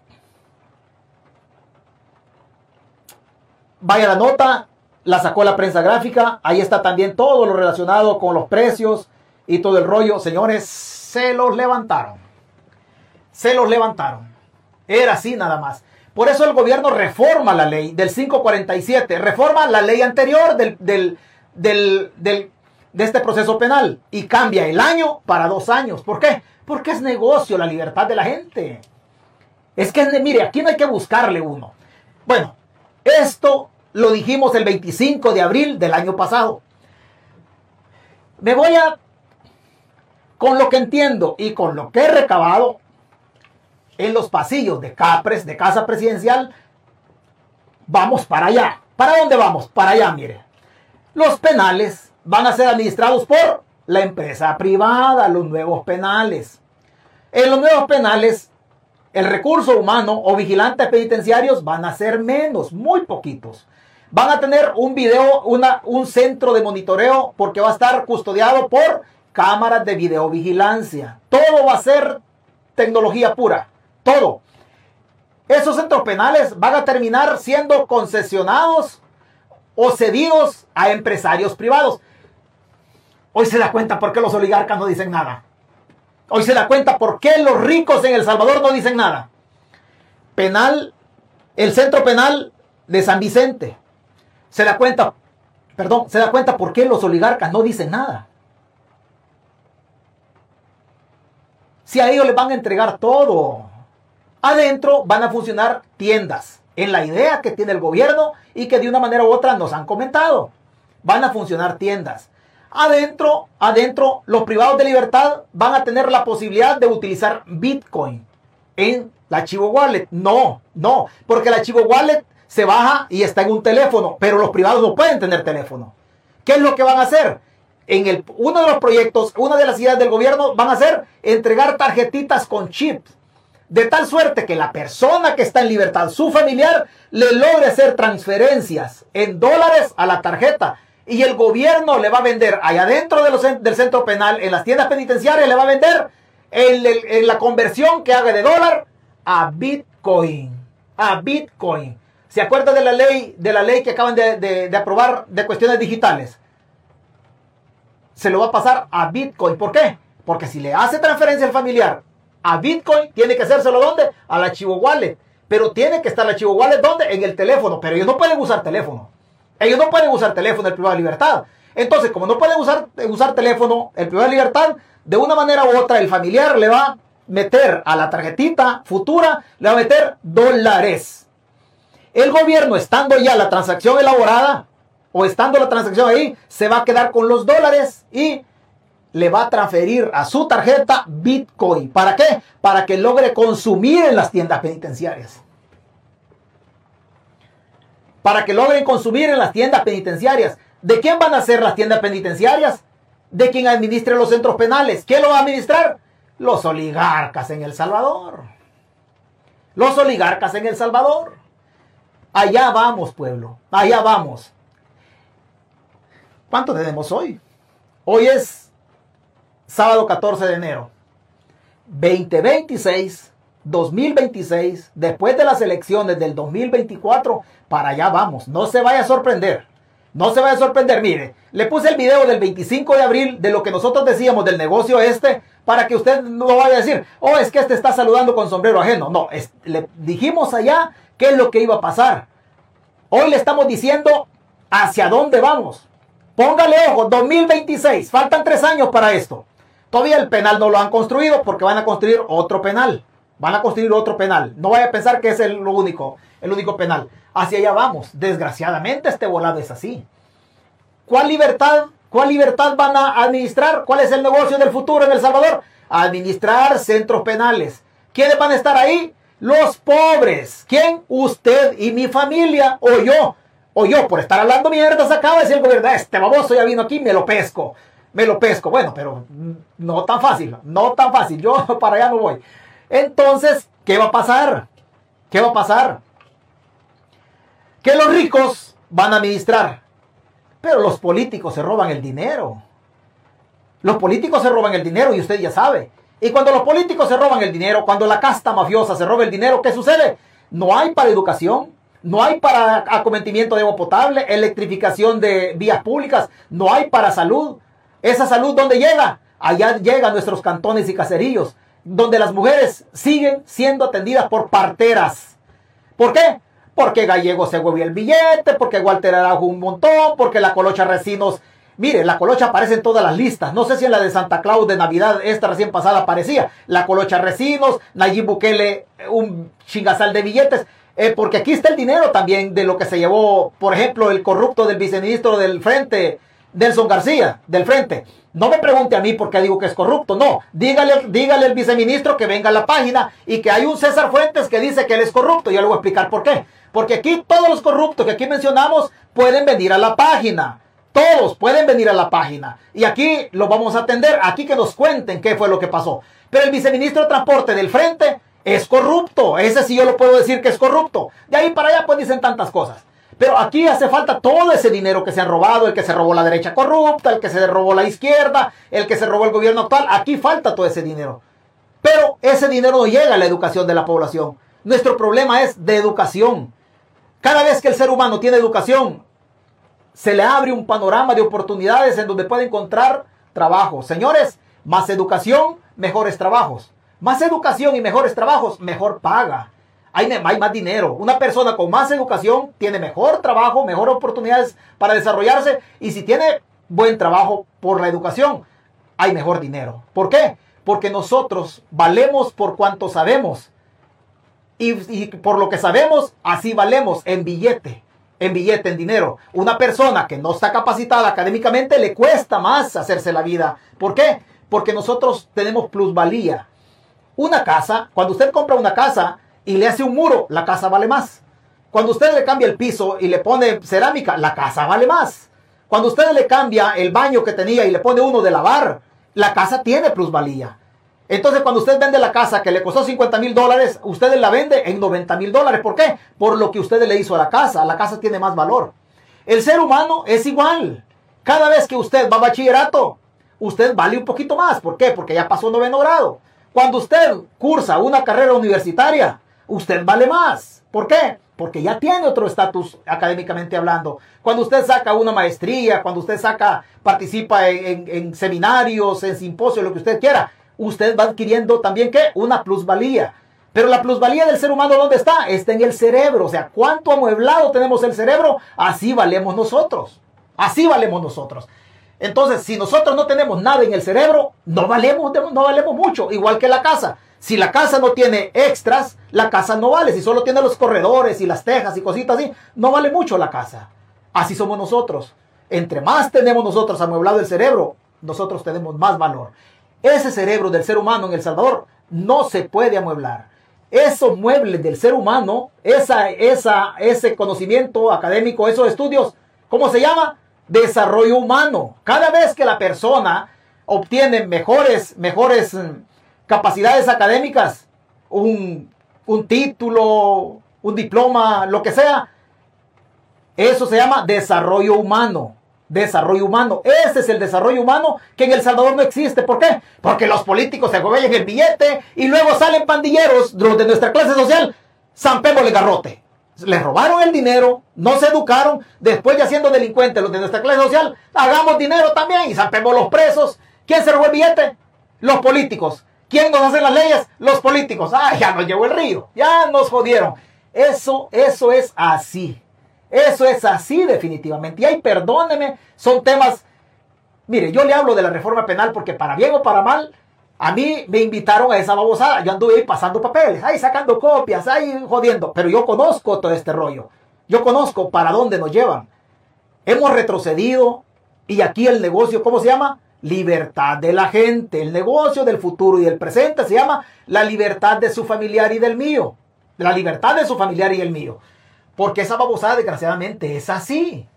vaya la nota, la sacó la prensa gráfica, ahí está también todo lo relacionado con los precios, y todo el rollo, señores, se los levantaron. Se los levantaron. Era así nada más. Por eso el gobierno reforma la ley del 547, reforma la ley anterior del, del, del, de este proceso penal y cambia el año para dos años. ¿Por qué? Porque es negocio la libertad de la gente. Es que, mire, aquí no hay que buscarle uno. Bueno, esto lo dijimos el 25 de abril del año pasado. Me voy a con lo que entiendo y con lo que he recabado en los pasillos de Capres, de Casa Presidencial, vamos para allá. ¿Para dónde vamos? Para allá, mire. Los penales van a ser administrados por la empresa privada, los nuevos penales. En los nuevos penales, el recurso humano o vigilantes penitenciarios van a ser menos, muy poquitos. Van a tener un video, una, un centro de monitoreo porque va a estar custodiado por cámaras de videovigilancia. Todo va a ser tecnología pura. Todo. Esos centros penales van a terminar siendo concesionados o cedidos a empresarios privados. Hoy se da cuenta por qué los oligarcas no dicen nada. Hoy se da cuenta por qué los ricos en El Salvador no dicen nada. Penal, el centro penal de San Vicente. Se da cuenta, perdón, se da cuenta por qué los oligarcas no dicen nada. si a ellos les van a entregar todo. Adentro van a funcionar tiendas, en la idea que tiene el gobierno y que de una manera u otra nos han comentado. Van a funcionar tiendas. Adentro, adentro, los privados de libertad van a tener la posibilidad de utilizar Bitcoin en la Chivo Wallet. No, no, porque la Chivo Wallet se baja y está en un teléfono, pero los privados no pueden tener teléfono. ¿Qué es lo que van a hacer? en el, uno de los proyectos, una de las ideas del gobierno van a ser entregar tarjetitas con chips. De tal suerte que la persona que está en libertad, su familiar, le logre hacer transferencias en dólares a la tarjeta. Y el gobierno le va a vender allá dentro del centro penal, en las tiendas penitenciarias, le va a vender en, la conversión que haga de dólar a Bitcoin. A Bitcoin. ¿Se acuerda de la ley, de la ley que acaban de aprobar de cuestiones digitales? se lo va a pasar a Bitcoin. ¿Por qué? Porque si le hace transferencia al familiar a Bitcoin, tiene que hacérselo ¿dónde? Al archivo wallet. Pero tiene que estar el archivo wallet ¿dónde? En el teléfono. Pero ellos no pueden usar teléfono. Ellos no pueden usar teléfono, el privado de libertad. Entonces, como no pueden usar, usar teléfono, el privado de libertad, de una manera u otra, el familiar le va a meter a la tarjetita futura, le va a meter dólares. El gobierno, estando ya la transacción elaborada, o estando la transacción ahí, se va a quedar con los dólares y le va a transferir a su tarjeta Bitcoin. ¿Para qué? Para que logre consumir en las tiendas penitenciarias. Para que logren consumir en las tiendas penitenciarias. ¿De quién van a ser las tiendas penitenciarias? De quien administre los centros penales. ¿Quién lo va a administrar? Los oligarcas en El Salvador. Los oligarcas en El Salvador. Allá vamos, pueblo. Allá vamos. ¿Cuánto tenemos hoy? Hoy es sábado 14 de enero. 2026, 2026, después de las elecciones del 2024, para allá vamos. No se vaya a sorprender. No se vaya a sorprender. Mire, le puse el video del 25 de abril de lo que nosotros decíamos del negocio este para que usted no vaya a decir, oh, es que este está saludando con sombrero ajeno. No, le dijimos allá qué es lo que iba a pasar. Hoy le estamos diciendo hacia dónde vamos. Póngale ojo, 2026, faltan tres años para esto. Todavía el penal no lo han construido porque van a construir otro penal. Van a construir otro penal. No vaya a pensar que es el único, el único penal. Hacia allá vamos. Desgraciadamente este volado es así. ¿Cuál libertad? ¿Cuál libertad van a administrar? ¿Cuál es el negocio del futuro en El Salvador? Administrar centros penales. ¿Quiénes van a estar ahí? Los pobres. ¿Quién? Usted y mi familia o yo. O yo, por estar hablando mierdas, acaba de decir el gobierno, este baboso ya vino aquí, me lo pesco. Me lo pesco. Bueno, pero no tan fácil, no tan fácil. Yo para allá no voy. Entonces, ¿qué va a pasar? ¿Qué va a pasar? Que los ricos van a administrar, pero los políticos se roban el dinero. Los políticos se roban el dinero y usted ya sabe. Y cuando los políticos se roban el dinero, cuando la casta mafiosa se roba el dinero, ¿qué sucede? No hay para educación, no hay para acometimiento de agua potable, electrificación de vías públicas, no hay para salud. ¿Esa salud dónde llega? Allá llegan nuestros cantones y caserillos, donde las mujeres siguen siendo atendidas por parteras. ¿Por qué? Porque Gallego se huevió el billete, porque Walter Araujo un montón, porque la Colocha Recinos Mire, la colocha aparece en todas las listas. No sé si en la de Santa Claus de Navidad, esta recién pasada, aparecía. La colocha Recinos, Nayib Bukele, un chingazal de billetes. Eh, porque aquí está el dinero también de lo que se llevó, por ejemplo, el corrupto del viceministro del Frente, Delson García, del Frente. No me pregunte a mí por qué digo que es corrupto, no. Dígale, dígale al viceministro que venga a la página y que hay un César Fuentes que dice que él es corrupto. Ya le voy a explicar por qué. Porque aquí todos los corruptos que aquí mencionamos pueden venir a la página. Todos pueden venir a la página. Y aquí lo vamos a atender. Aquí que nos cuenten qué fue lo que pasó. Pero el viceministro de Transporte del Frente es corrupto. Ese sí yo lo puedo decir que es corrupto. De ahí para allá pues dicen tantas cosas. Pero aquí hace falta todo ese dinero que se han robado, el que se robó la derecha corrupta, el que se robó la izquierda, el que se robó el gobierno actual. Aquí falta todo ese dinero. Pero ese dinero no llega a la educación de la población. Nuestro problema es de educación. Cada vez que el ser humano tiene educación, se le abre un panorama de oportunidades en donde puede encontrar trabajo. Señores, más educación, mejores trabajos. Más educación y mejores trabajos, mejor paga. Hay, más dinero. Una persona con más educación tiene mejor trabajo, mejor oportunidades para desarrollarse. Y si tiene buen trabajo por la educación, hay mejor dinero. ¿Por qué? Porque nosotros valemos por cuanto sabemos. Y, y por lo que sabemos, así valemos en billete en billete, en dinero. Una persona que no está capacitada académicamente le cuesta más hacerse la vida. ¿Por qué? Porque nosotros tenemos plusvalía. Una casa, cuando usted compra una casa y le hace un muro, la casa vale más. Cuando usted le cambia el piso y le pone cerámica, la casa vale más. Cuando usted le cambia el baño que tenía y le pone uno de lavar, la casa tiene plusvalía. Entonces, cuando usted vende la casa que le costó 50 mil dólares, usted la vende en 90 mil dólares. ¿Por qué? Por lo que usted le hizo a la casa. La casa tiene más valor. El ser humano es igual. Cada vez que usted va a bachillerato, usted vale un poquito más. ¿Por qué? Porque ya pasó noveno grado. Cuando usted cursa una carrera universitaria, usted vale más. ¿Por qué? Porque ya tiene otro estatus académicamente hablando. Cuando usted saca una maestría, cuando usted saca, participa en, seminarios, en simposios, lo que usted quiera, usted va adquiriendo también qué? Una plusvalía. Pero la plusvalía del ser humano, ¿dónde está? Está en el cerebro. O sea, cuánto amueblado tenemos el cerebro, así valemos nosotros. Así valemos nosotros. Entonces, si nosotros no tenemos nada en el cerebro, no valemos, no valemos mucho, igual que la casa. Si la casa no tiene extras, la casa no vale. Si solo tiene los corredores y las tejas y cositas así, no vale mucho la casa. Así somos nosotros. Entre más tenemos nosotros amueblado el cerebro, nosotros tenemos más valor. Ese cerebro del ser humano en El Salvador no se puede amueblar. Esos muebles del ser humano, esa, esa, ese conocimiento académico, esos estudios, ¿cómo se llama? Desarrollo humano. Cada vez que la persona obtiene mejores, mejores mm, capacidades académicas, un, un título, un diploma, lo que sea, eso se llama desarrollo humano desarrollo humano. Ese es el desarrollo humano que en El Salvador no existe. ¿Por qué? Porque los políticos se gobiernan el billete y luego salen pandilleros, de nuestra clase social, zampémosle garrote. Les robaron el dinero, no se educaron, después ya siendo delincuentes los de nuestra clase social, hagamos dinero también y zampemos los presos. ¿Quién se robó el billete? Los políticos. ¿Quién nos hace las leyes? Los políticos. Ah, ya nos llevó el río, ya nos jodieron. Eso, eso es así. Eso es así definitivamente. Y ahí perdóneme, son temas... Mire, yo le hablo de la reforma penal porque para bien o para mal, a mí me invitaron a esa babosada. Yo anduve ahí pasando papeles, ahí sacando copias, ahí jodiendo. Pero yo conozco todo este rollo. Yo conozco para dónde nos llevan. Hemos retrocedido y aquí el negocio, ¿cómo se llama? Libertad de la gente. El negocio del futuro y del presente se llama la libertad de su familiar y del mío. La libertad de su familiar y el mío. Porque esa babosada, desgraciadamente, es así.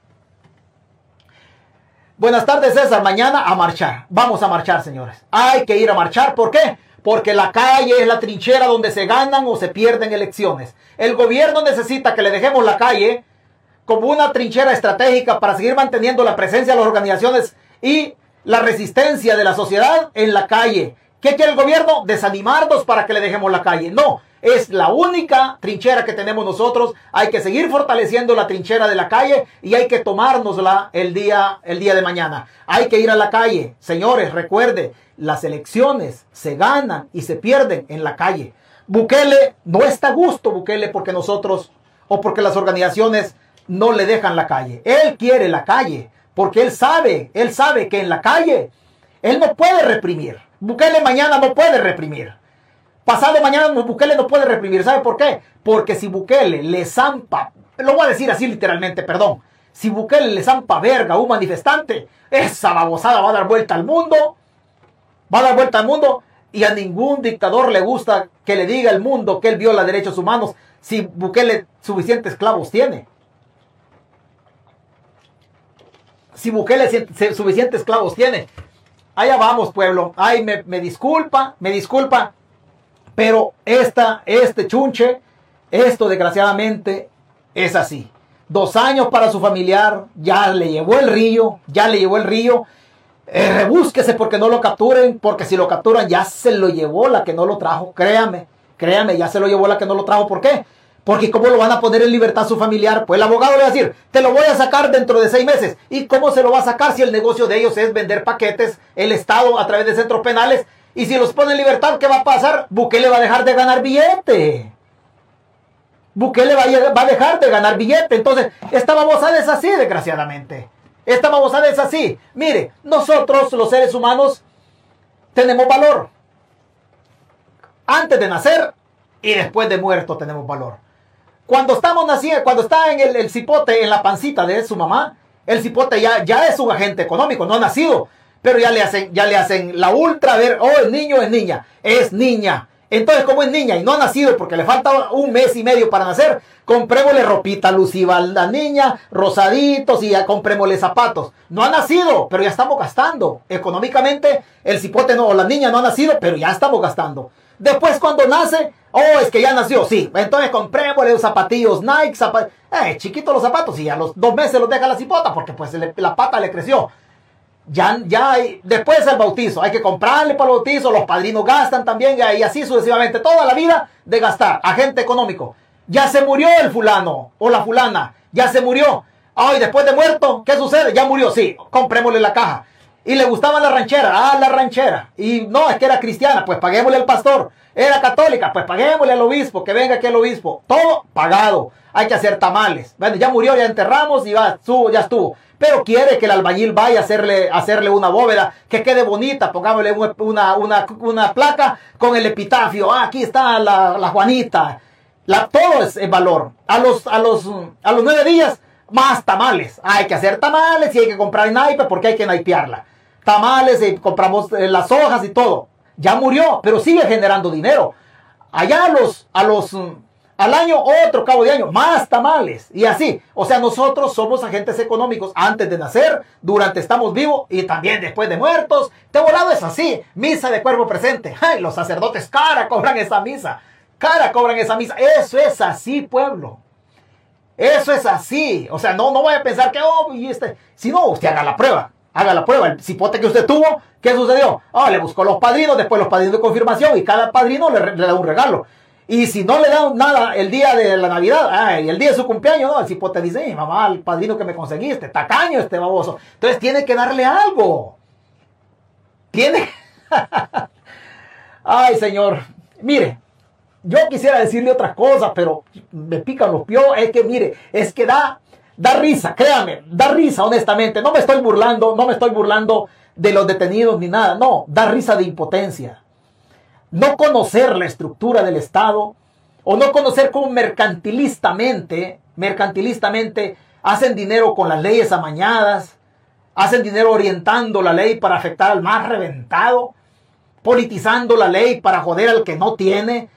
Buenas tardes, César. Mañana a marchar. Vamos a marchar, señores. Hay que ir a marchar. ¿Por qué? Porque la calle es la trinchera donde se ganan o se pierden elecciones. El gobierno necesita que le dejemos la calle como una trinchera estratégica para seguir manteniendo la presencia de las organizaciones y la resistencia de la sociedad en la calle. ¿Qué quiere el gobierno? Desanimarnos para que le dejemos la calle. No, es la única trinchera que tenemos nosotros. Hay que seguir fortaleciendo la trinchera de la calle y hay que tomárnosla el día, el día de mañana. Hay que ir a la calle. Señores, recuerde, las elecciones se ganan y se pierden en la calle. Bukele no está a gusto, Bukele, porque nosotros o porque las organizaciones no le dejan la calle. Él quiere la calle porque él sabe, él sabe que en la calle él no puede reprimir. Bukele mañana no puede reprimir. Pasado mañana Bukele no puede reprimir. ¿Sabe por qué? Porque si Bukele le zampa, lo voy a decir así literalmente, perdón. Si Bukele le zampa verga a un manifestante, esa babosada va a dar vuelta al mundo. Va a dar vuelta al mundo. Y a ningún dictador le gusta que le diga al mundo que él viola derechos humanos si Bukele suficientes esclavos tiene. Si Bukele suficientes esclavos tiene. Allá vamos, pueblo. Ay, me, me disculpa, me disculpa. Pero esta, este chunche, esto desgraciadamente es así. Dos años para su familiar, ya le llevó el río, ya le llevó el río. Eh, rebúsquese porque no lo capturen, porque si lo capturan ya se lo llevó la que no lo trajo. Créame, créame, ya se lo llevó la que no lo trajo. ¿Por qué? Porque ¿cómo lo van a poner en libertad su familiar? Pues el abogado le va a decir, te lo voy a sacar dentro de seis meses. ¿Y cómo se lo va a sacar si el negocio de ellos es vender paquetes, el Estado a través de centros penales y si los pone en libertad, ¿qué va a pasar? Bukele va a dejar de ganar billete. Bukele va a, dejar de ganar billete. Entonces, esta babosada es así, desgraciadamente. Esta babosada es así. Mire, nosotros los seres humanos tenemos valor. Antes de nacer y después de muerto tenemos valor. Cuando estamos naciendo, cuando está en el, el cipote en la pancita de su mamá, el cipote ya, ya es un agente económico, no ha nacido pero ya le hacen, ya le hacen la ultra, ver, oh, el niño es niña, es niña. Entonces, como es niña y no ha nacido porque le falta un mes y medio para nacer, comprémosle ropita alusiva a la niña, rosaditos y comprémosle zapatos. No ha nacido, pero ya estamos gastando. Económicamente, el cipote no, o la niña no ha nacido, pero ya estamos gastando. Después, cuando nace, oh, es que ya nació, sí. Entonces, comprémosle zapatillos Nike, zapatillos. Eh, los zapatos y a los dos meses los deja la cipota porque pues la pata le creció. Ya, ya hay, después del bautizo, hay que comprarle para el bautizo, los padrinos gastan también y así sucesivamente, toda la vida de gastar, agente económico. Ya se murió el fulano o la fulana, ya se murió. Ay, después de muerto, ¿qué sucede? Ya murió, sí, comprémosle la caja. Y le gustaba la ranchera, ah, la ranchera. Y no, es que era cristiana, pues paguémosle al pastor. Era católica, pues paguémosle al obispo, que venga aquí el obispo. Todo pagado. Hay que hacer tamales. Bueno, ya murió, ya enterramos y va, ya estuvo. Pero quiere que el albañil vaya a hacerle, hacerle una bóveda que quede bonita. Pongámosle una, una, una placa con el epitafio. Ah, aquí está la, la Juanita. La, todo es valor. A los, a, los, a los nueve días, más tamales. Hay que hacer tamales y hay que comprar naipe porque hay que naipearla tamales, y compramos eh, las hojas y todo. Ya murió, pero sigue generando dinero. Allá a los, a los, mm, al año, otro cabo de año, más tamales. Y así. O sea, nosotros somos agentes económicos antes de nacer, durante estamos vivos y también después de muertos. Te volado es así. Misa de cuerpo presente. Los sacerdotes cara cobran esa misa. Cara cobran esa misa. Eso es así, pueblo. Eso es así. O sea, no, no voy a pensar que, oh, y este. Si no, usted haga la prueba haga la prueba. El cipote que usted tuvo, ¿qué sucedió? Ah, le buscó los padrinos, después los padrinos de confirmación y cada padrino le, da un regalo. Y si no le da nada el día de la Navidad, ah, y el día de su cumpleaños, no, el cipote dice, mamá, el padrino que me conseguiste, tacaño este baboso. Entonces tiene que darle algo. Tiene. Ay, señor. Mire, yo quisiera decirle otras cosas, pero me pican los pies. Es que, mire, es que da Da risa, créame, da risa, honestamente. No me estoy burlando, no me estoy burlando de los detenidos ni nada. No, da risa de impotencia. No conocer la estructura del Estado o no conocer cómo mercantilistamente, mercantilistamente hacen dinero con las leyes amañadas, hacen dinero orientando la ley para afectar al más reventado, politizando la ley para joder al que no tiene.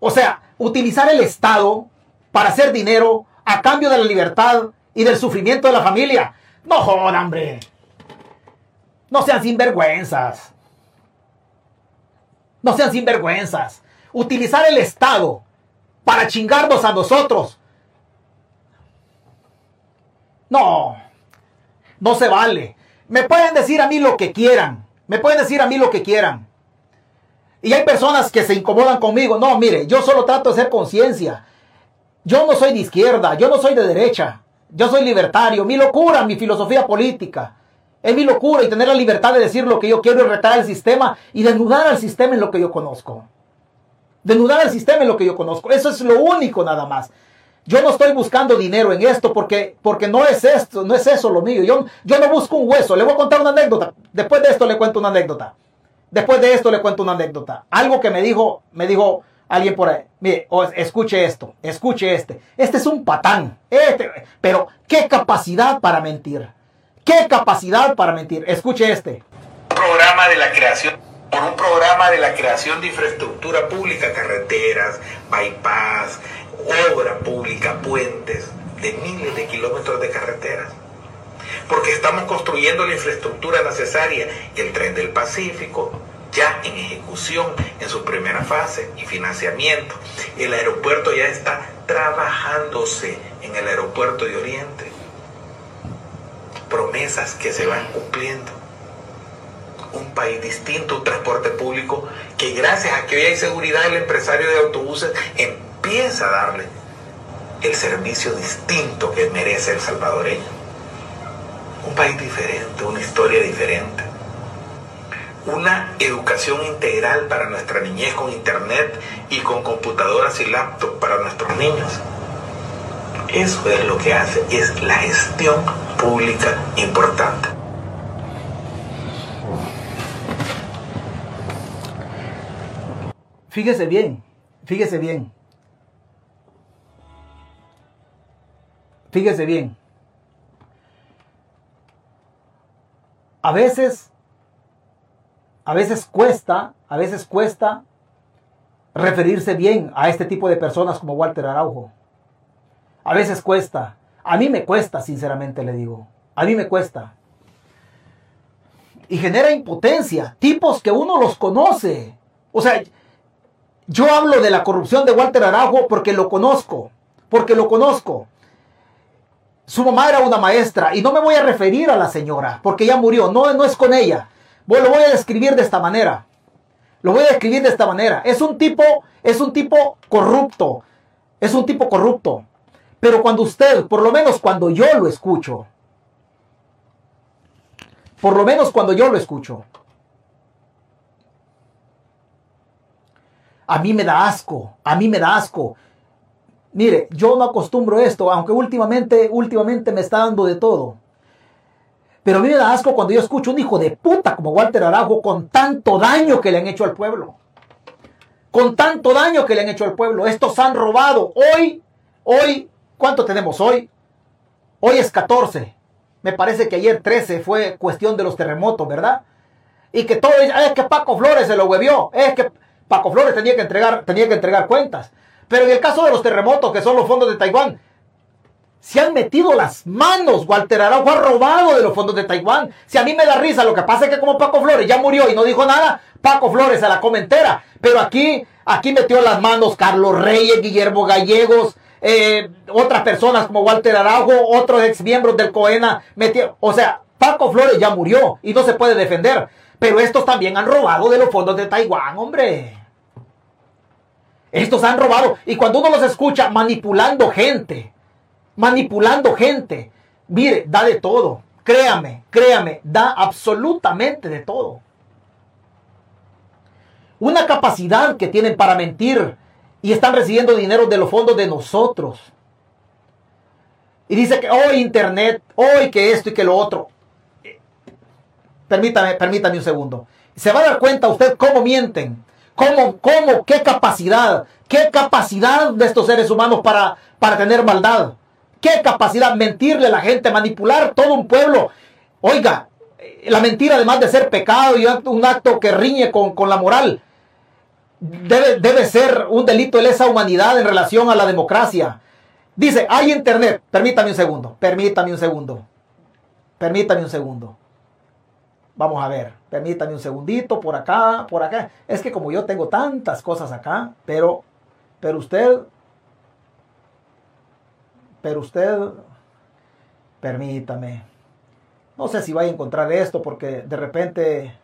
O sea, utilizar el Estado para hacer dinero a cambio de la libertad y del sufrimiento de la familia. No jodan, hombre. No sean sinvergüenzas. No sean sinvergüenzas. Utilizar el Estado para chingarnos a nosotros. No. No se vale. Me pueden decir a mí lo que quieran. Me pueden decir a mí lo que quieran. Y hay personas que se incomodan conmigo. No, mire, yo solo trato de hacer conciencia. Yo no soy de izquierda, yo no soy de derecha. Yo soy libertario. Mi locura, mi filosofía política. Es mi locura y tener la libertad de decir lo que yo quiero y retar el sistema y desnudar al sistema en lo que yo conozco. Desnudar al sistema en lo que yo conozco. Eso es lo único nada más. Yo no estoy buscando dinero en esto porque, porque no es esto, no es eso lo mío. Yo, yo no busco un hueso. Le voy a contar una anécdota. Después de esto le cuento una anécdota. Después de esto le cuento una anécdota. Algo que me dijo, me dijo alguien por ahí, mire, escuche esto, escuche este. Este es un patán. Este, pero, ¿qué capacidad para mentir? ¿Qué capacidad para mentir? Escuche este. Programa de la creación, por un programa de la creación de infraestructura pública, carreteras, bypass, obra pública, puentes, de miles de kilómetros de carreteras. Porque estamos construyendo la infraestructura necesaria, el tren del Pacífico, ya en ejecución en su primera fase y financiamiento. El aeropuerto ya está trabajándose en el aeropuerto de Oriente. Promesas que se van cumpliendo. Un país distinto, un transporte público que gracias a que hoy hay seguridad el empresario de autobuses empieza a darle el servicio distinto que merece el salvadoreño. Un país diferente, una historia diferente una educación integral para nuestra niñez con internet y con computadoras y laptops para nuestros niños. Eso es lo que hace, es la gestión pública importante. Fíjese bien, fíjese bien. Fíjese bien. A veces a veces cuesta, a veces cuesta referirse bien a este tipo de personas como Walter Araujo. A veces cuesta. A mí me cuesta, sinceramente le digo. A mí me cuesta. Y genera impotencia. Tipos que uno los conoce. O sea, yo hablo de la corrupción de Walter Araujo porque lo conozco. Porque lo conozco. Su mamá era una maestra y no me voy a referir a la señora porque ya murió. No, no es con ella. Bueno, lo voy a describir de esta manera. Lo voy a describir de esta manera. Es un tipo, es un tipo corrupto. Es un tipo corrupto. Pero cuando usted, por lo menos cuando yo lo escucho, Por lo menos cuando yo lo escucho. A mí me da asco, a mí me da asco. Mire, yo no acostumbro esto, aunque últimamente, últimamente me está dando de todo. Pero a mí me da asco cuando yo escucho un hijo de puta como Walter Araujo con tanto daño que le han hecho al pueblo. Con tanto daño que le han hecho al pueblo. Estos han robado. Hoy, hoy, ¿cuánto tenemos hoy? Hoy es 14. Me parece que ayer 13 fue cuestión de los terremotos, ¿verdad? Y que todo es que Paco Flores se lo huevió. Es que Paco Flores tenía que entregar, tenía que entregar cuentas. Pero en el caso de los terremotos, que son los fondos de Taiwán, se han metido las manos. Walter Araujo ha robado de los fondos de Taiwán. Si a mí me da risa, lo que pasa es que como Paco Flores ya murió y no dijo nada, Paco Flores se la come entera. Pero aquí, aquí metió las manos Carlos Reyes, Guillermo Gallegos, eh, otras personas como Walter Araujo, otros ex miembros del COENA. Metió, o sea, Paco Flores ya murió y no se puede defender. Pero estos también han robado de los fondos de Taiwán, hombre. Estos han robado. Y cuando uno los escucha manipulando gente, manipulando gente. Mire, da de todo. Créame, créame, da absolutamente de todo. Una capacidad que tienen para mentir y están recibiendo dinero de los fondos de nosotros. Y dice que hoy Internet, hoy que esto y que lo otro. Permítame, permítame un segundo. Se va a dar cuenta usted cómo mienten. ¿Cómo, cómo, qué capacidad, qué capacidad de estos seres humanos para, para tener maldad? Qué capacidad mentirle a la gente, manipular todo un pueblo. Oiga, la mentira además de ser pecado y un acto que riñe con, la moral, debe, debe ser un delito de lesa humanidad en relación a la democracia. Dice, hay internet. Permítame un segundo, permítame un segundo. Permítame un segundo. Vamos a ver, permítame un segundito por acá, por acá. Es que como yo tengo tantas cosas acá, pero, pero usted pero usted, permítame, no sé si vaya a encontrar esto porque de repente,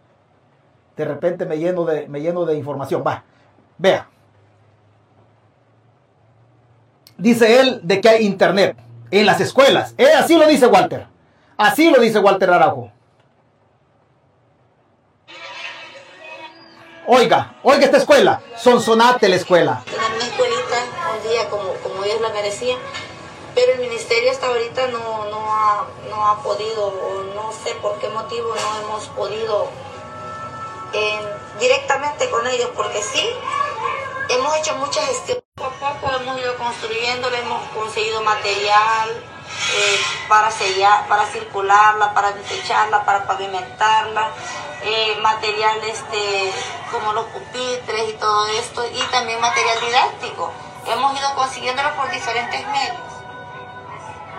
de repente me lleno de, me lleno de información. Va, vea. Dice él de que hay internet en las escuelas. Eh, así lo dice Walter. Así lo dice Walter Araujo. Oiga, oiga esta escuela. Sonsonate la escuela. Una escuelita, un día como, como la merecían, pero el ministerio hasta ahorita no, no, ha, no ha podido, no sé por qué motivo no hemos podido directamente con ellos, porque sí, hemos hecho muchas gestiones. Poco a poco hemos ido construyendo, le hemos conseguido material eh, para sellar, para circularla, para desecharla, para pavimentarla, eh, material este, como los pupitres y todo esto, y también material didáctico. Hemos ido consiguiéndolo por diferentes medios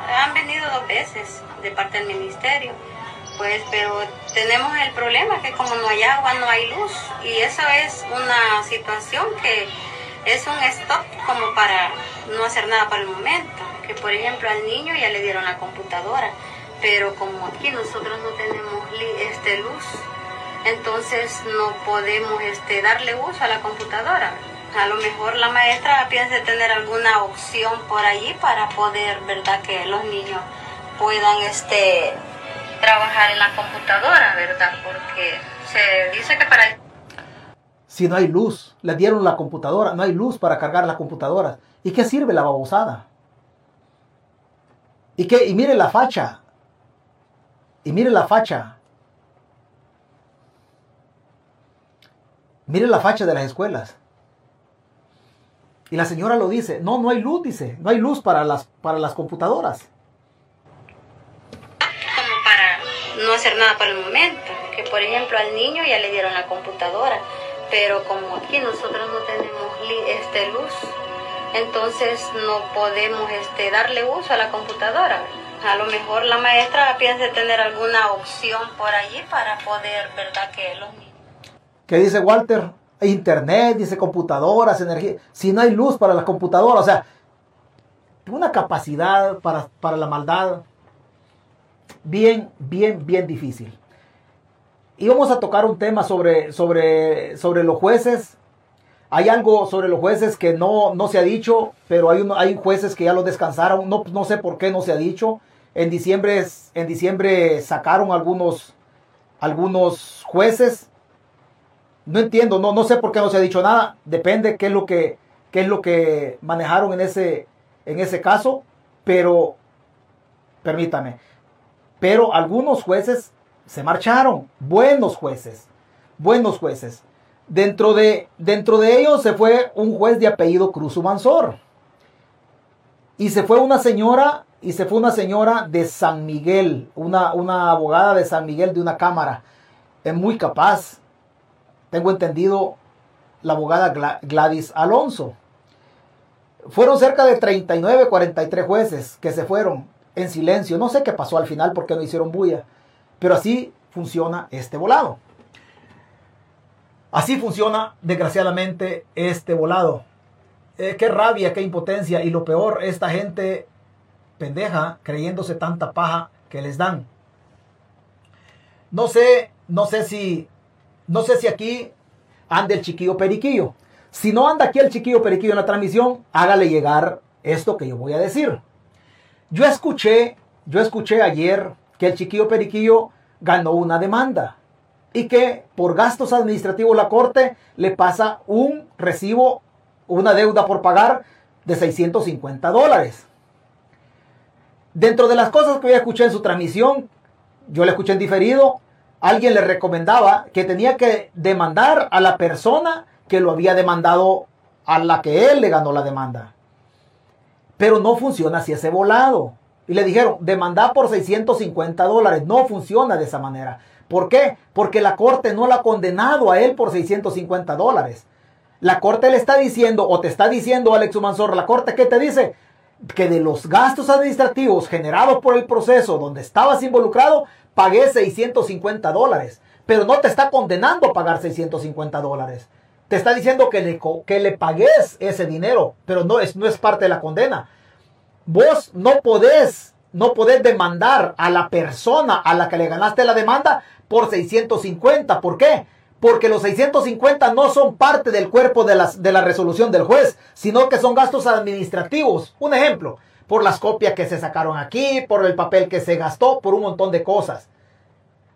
han venido dos veces de parte del ministerio, pues, pero tenemos el problema que como no hay agua, no hay luz, y eso es una situación que es un stop como para no hacer nada para el momento, que por ejemplo al niño ya le dieron la computadora, pero como aquí nosotros no tenemos este, luz, entonces no podemos este, darle uso a la computadora. A lo mejor la maestra piensa tener alguna opción por allí para poder, ¿verdad? Que los niños puedan este, trabajar en la computadora, ¿verdad? Porque se dice que para... Si no hay luz, le dieron la computadora, no hay luz para cargar las computadoras. ¿Y qué sirve la babosada? ¿Y, qué? y mire la facha. Y mire la facha. Mire la facha de las escuelas. Y la señora lo dice, no, no hay luz, dice, no hay luz para las, para las computadoras. Como para no hacer nada por el momento, que por ejemplo al niño ya le dieron la computadora, pero como aquí nosotros no tenemos este, luz, entonces no podemos este, darle uso a la computadora. A lo mejor la maestra piensa tener alguna opción por allí para poder, ¿verdad? Que los niños... ¿Qué dice Walter? Internet, dice computadoras, energía. Si no hay luz para las computadoras, o sea, una capacidad para, para la maldad bien, bien, bien difícil. Y vamos a tocar un tema sobre, sobre, sobre los jueces. Hay algo sobre los jueces que no, no se ha dicho, pero hay, hay jueces que ya lo descansaron. No, no sé por qué no se ha dicho. En diciembre, en diciembre sacaron algunos, algunos jueces. No entiendo, no, no sé por qué no se ha dicho nada. Depende qué es lo que, qué es lo que manejaron en ese, en ese caso. Pero, permítame, pero algunos jueces se marcharon. Buenos jueces. Buenos jueces. Dentro de, dentro de ellos se fue un juez de apellido Cruz Mansor. Y se fue una señora, y se fue una señora de San Miguel, una, una abogada de San Miguel de una cámara. Es muy capaz. Tengo entendido la abogada Gladys Alonso. Fueron cerca de 39, 43 jueces que se fueron en silencio. No sé qué pasó al final porque no hicieron bulla. Pero así funciona este volado. Así funciona, desgraciadamente, este volado. Eh, qué rabia, qué impotencia. Y lo peor, esta gente pendeja creyéndose tanta paja que les dan. No sé, no sé si, no sé si aquí anda el chiquillo periquillo. Si no anda aquí el chiquillo periquillo en la transmisión, hágale llegar esto que yo voy a decir. Yo escuché, yo escuché ayer que el chiquillo periquillo ganó una demanda y que por gastos administrativos la corte le pasa un recibo, una deuda por pagar de 650 dólares. Dentro de las cosas que yo escuché en su transmisión, yo le escuché en diferido, alguien le recomendaba que tenía que demandar a la persona que lo había demandado a la que él le ganó la demanda. Pero no funciona así ese volado. Y le dijeron, demanda por 650 dólares. No funciona de esa manera. ¿Por qué? Porque la corte no la ha condenado a él por 650 dólares. La corte le está diciendo, o te está diciendo, Alex Humansor, la corte, ¿qué te dice? Que de los gastos administrativos generados por el proceso donde estabas involucrado, pagué 650 dólares. Pero no te está condenando a pagar 650 dólares. Te está diciendo que le, que le pagues ese dinero, pero no es, no es parte de la condena. Vos no podés, no podés demandar a la persona a la que le ganaste la demanda por 650. ¿Por qué? Porque los 650 no son parte del cuerpo de, de la resolución del juez, sino que son gastos administrativos. Un ejemplo, por las copias que se sacaron aquí, por el papel que se gastó, por un montón de cosas.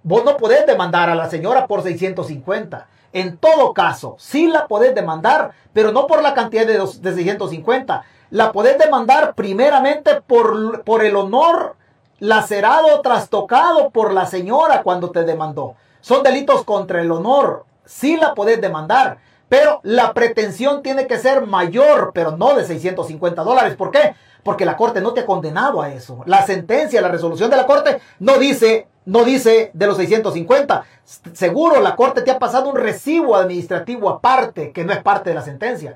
Vos no podés demandar a la señora por 650. En todo caso, sí la podés demandar, pero no por la cantidad de, de 650. La podés demandar primeramente por, por el honor lacerado, trastocado por la señora cuando te demandó. Son delitos contra el honor. Sí la podés demandar, pero la pretensión tiene que ser mayor, pero no de 650 dólares. ¿Por qué? Porque la corte no te ha condenado a eso. La sentencia, la resolución de la corte no dice, no dice de los 650. Seguro la corte te ha pasado un recibo administrativo aparte, que no es parte de la sentencia.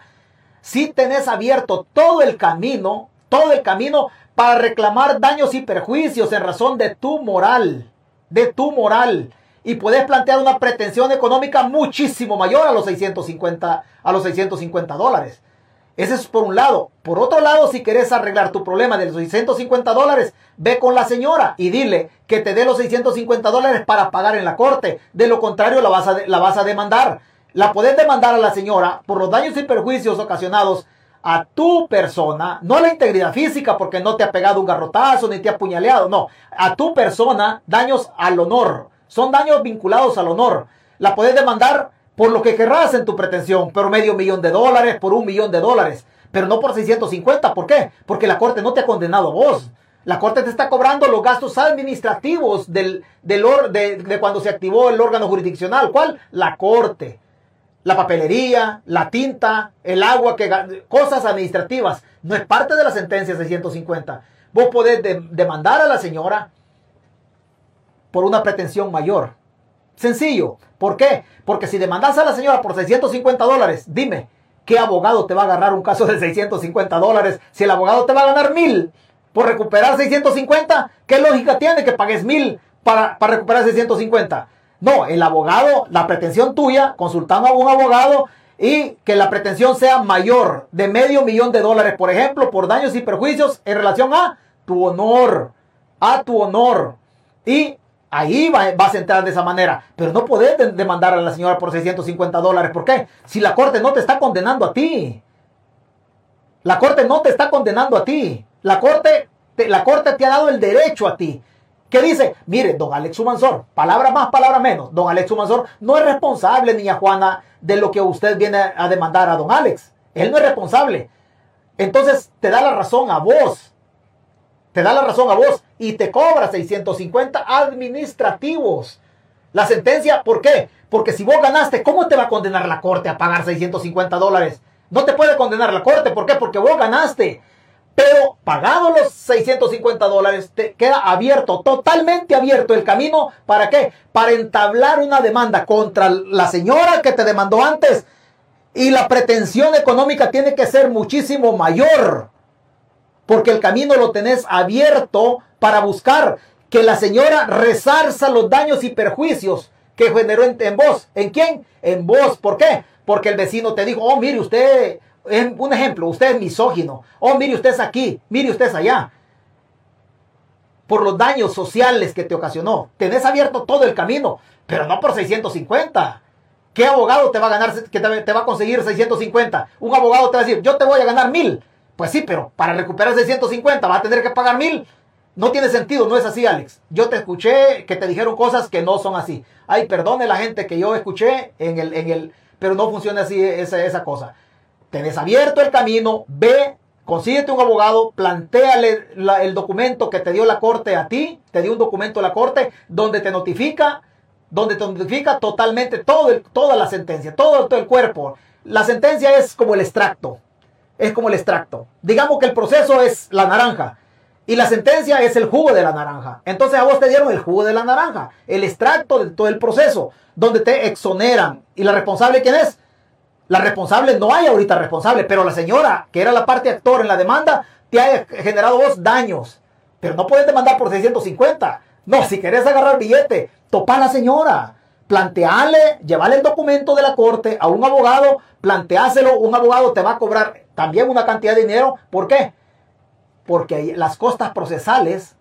Si tenés abierto todo el camino, todo el camino para reclamar daños y perjuicios en razón de tu moral, de tu moral. Y puedes plantear una pretensión económica muchísimo mayor a los 650, a los 650 dólares. Ese es por un lado. Por otro lado, si quieres arreglar tu problema de los 650 dólares, ve con la señora y dile que te dé los 650 dólares para pagar en la corte. De lo contrario, la vas a, la vas a demandar. La puedes demandar a la señora por los daños y perjuicios ocasionados a tu persona, no a la integridad física porque no te ha pegado un garrotazo ni te ha apuñaleado, no, a tu persona, daños al honor, son daños vinculados al honor. La puedes demandar por lo que querrás en tu pretensión, por medio millón de dólares, por un millón de dólares, pero no por 650, ¿por qué? Porque la corte no te ha condenado a vos. La corte te está cobrando los gastos administrativos del, del de, de cuando se activó el órgano jurisdiccional. ¿Cuál? La corte la papelería, la tinta, el agua, que, cosas administrativas. No es parte de la sentencia 650. Vos podés demandar a la señora por una pretensión mayor. Sencillo. ¿Por qué? Porque si demandas a la señora por 650 dólares, dime, ¿qué abogado te va a agarrar un caso de 650 dólares si el abogado te va a ganar mil por recuperar 650? ¿Qué lógica tiene que pagues mil para, para recuperar 650? No, el abogado, la pretensión tuya, consultando a un abogado y que la pretensión sea mayor de medio millón de dólares, por ejemplo, por daños y perjuicios en relación a tu honor, a tu honor. Y ahí vas a entrar de esa manera. Pero no puedes demandar a la señora por 650 dólares. ¿Por qué? Si la corte no te está condenando a ti. La corte no te está condenando a ti. La corte, la corte te ha dado el derecho a ti ¿Qué dice? Mire, don Alex Humansor, palabra más, palabra menos. Don Alex Humansor no es responsable, niña Juana, de lo que usted viene a demandar a don Alex. Él no es responsable. Entonces te da la razón a vos. Te da la razón a vos y te cobra 650 administrativos. La sentencia, ¿por qué? Porque si vos ganaste, ¿cómo te va a condenar la corte a pagar 650 dólares? No te puede condenar la corte. ¿Por qué? Porque vos ganaste. Pero pagado los 650 dólares, te queda abierto, totalmente abierto el camino. ¿Para qué? Para entablar una demanda contra la señora que te demandó antes. Y la pretensión económica tiene que ser muchísimo mayor. Porque el camino lo tenés abierto para buscar que la señora resarza los daños y perjuicios que generó en, vos. ¿En quién? En vos. ¿Por qué? Porque el vecino te dijo, oh, mire, usted un ejemplo, usted es misógino. Oh, mire, usted es aquí, mire, usted es allá. Por los daños sociales que te ocasionó. Tenés abierto todo el camino, pero no por 650. ¿Qué abogado te va a ganar, que te, va a conseguir 650? Un abogado te va a decir, yo te voy a ganar mil. Pues sí, pero para recuperar 650 va a tener que pagar mil. No tiene sentido, no es así, Alex. Yo te escuché que te dijeron cosas que no son así. Ay, perdone la gente que yo escuché en el, en el, pero no funciona así esa, esa cosa tenés abierto el camino, ve, consíguete un abogado, planteale el documento que te dio la corte a ti, te dio un documento la corte donde te notifica, donde te notifica totalmente todo toda la sentencia, todo el cuerpo. La sentencia es como el extracto, es como el extracto. Digamos que el proceso es la naranja. Y la sentencia es el jugo de la naranja. Entonces a vos te dieron el jugo de la naranja, el extracto de todo el proceso, donde te exoneran. ¿Y la responsable quién es? La responsable, no hay ahorita responsable, pero la señora, que era la parte actor en la demanda, te ha generado vos daños. Pero no puedes demandar por 650. No, si querés agarrar billete, topa a la señora. Planteale, llevale el documento de la corte a un abogado, planteáselo, un abogado te va a cobrar también una cantidad de dinero. ¿Por qué? Porque las costas procesales,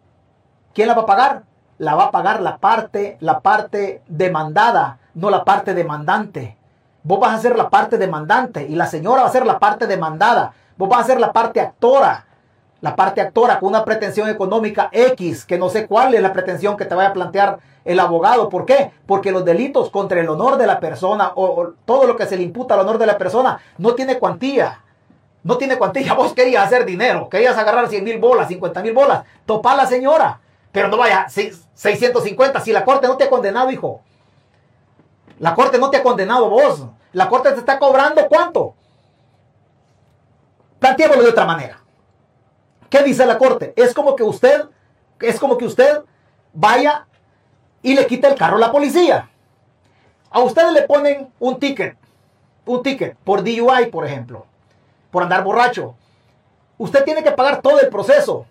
¿quién la va a pagar? La va a pagar la parte, la parte demandada, no la parte demandante. Vos vas a ser la parte demandante y la señora va a ser la parte demandada. Vos vas a ser la parte actora. La parte actora con una pretensión económica X, que no sé cuál es la pretensión que te vaya a plantear el abogado. ¿Por qué? Porque los delitos contra el honor de la persona o, todo lo que se le imputa al honor de la persona no tiene cuantía. No tiene cuantía. Vos querías hacer dinero, querías agarrar 100 mil bolas, 50 mil bolas. Topa a la señora. Pero no vaya, 650. Si la corte no te ha condenado, hijo. La corte no te ha condenado vos. La corte te está cobrando cuánto. Planteémoslo de otra manera. ¿Qué dice la corte? Es como que usted, es como que usted vaya y le quite el carro a la policía. A usted le ponen un ticket, un ticket por DUI, por ejemplo, por andar borracho. Usted tiene que pagar todo el proceso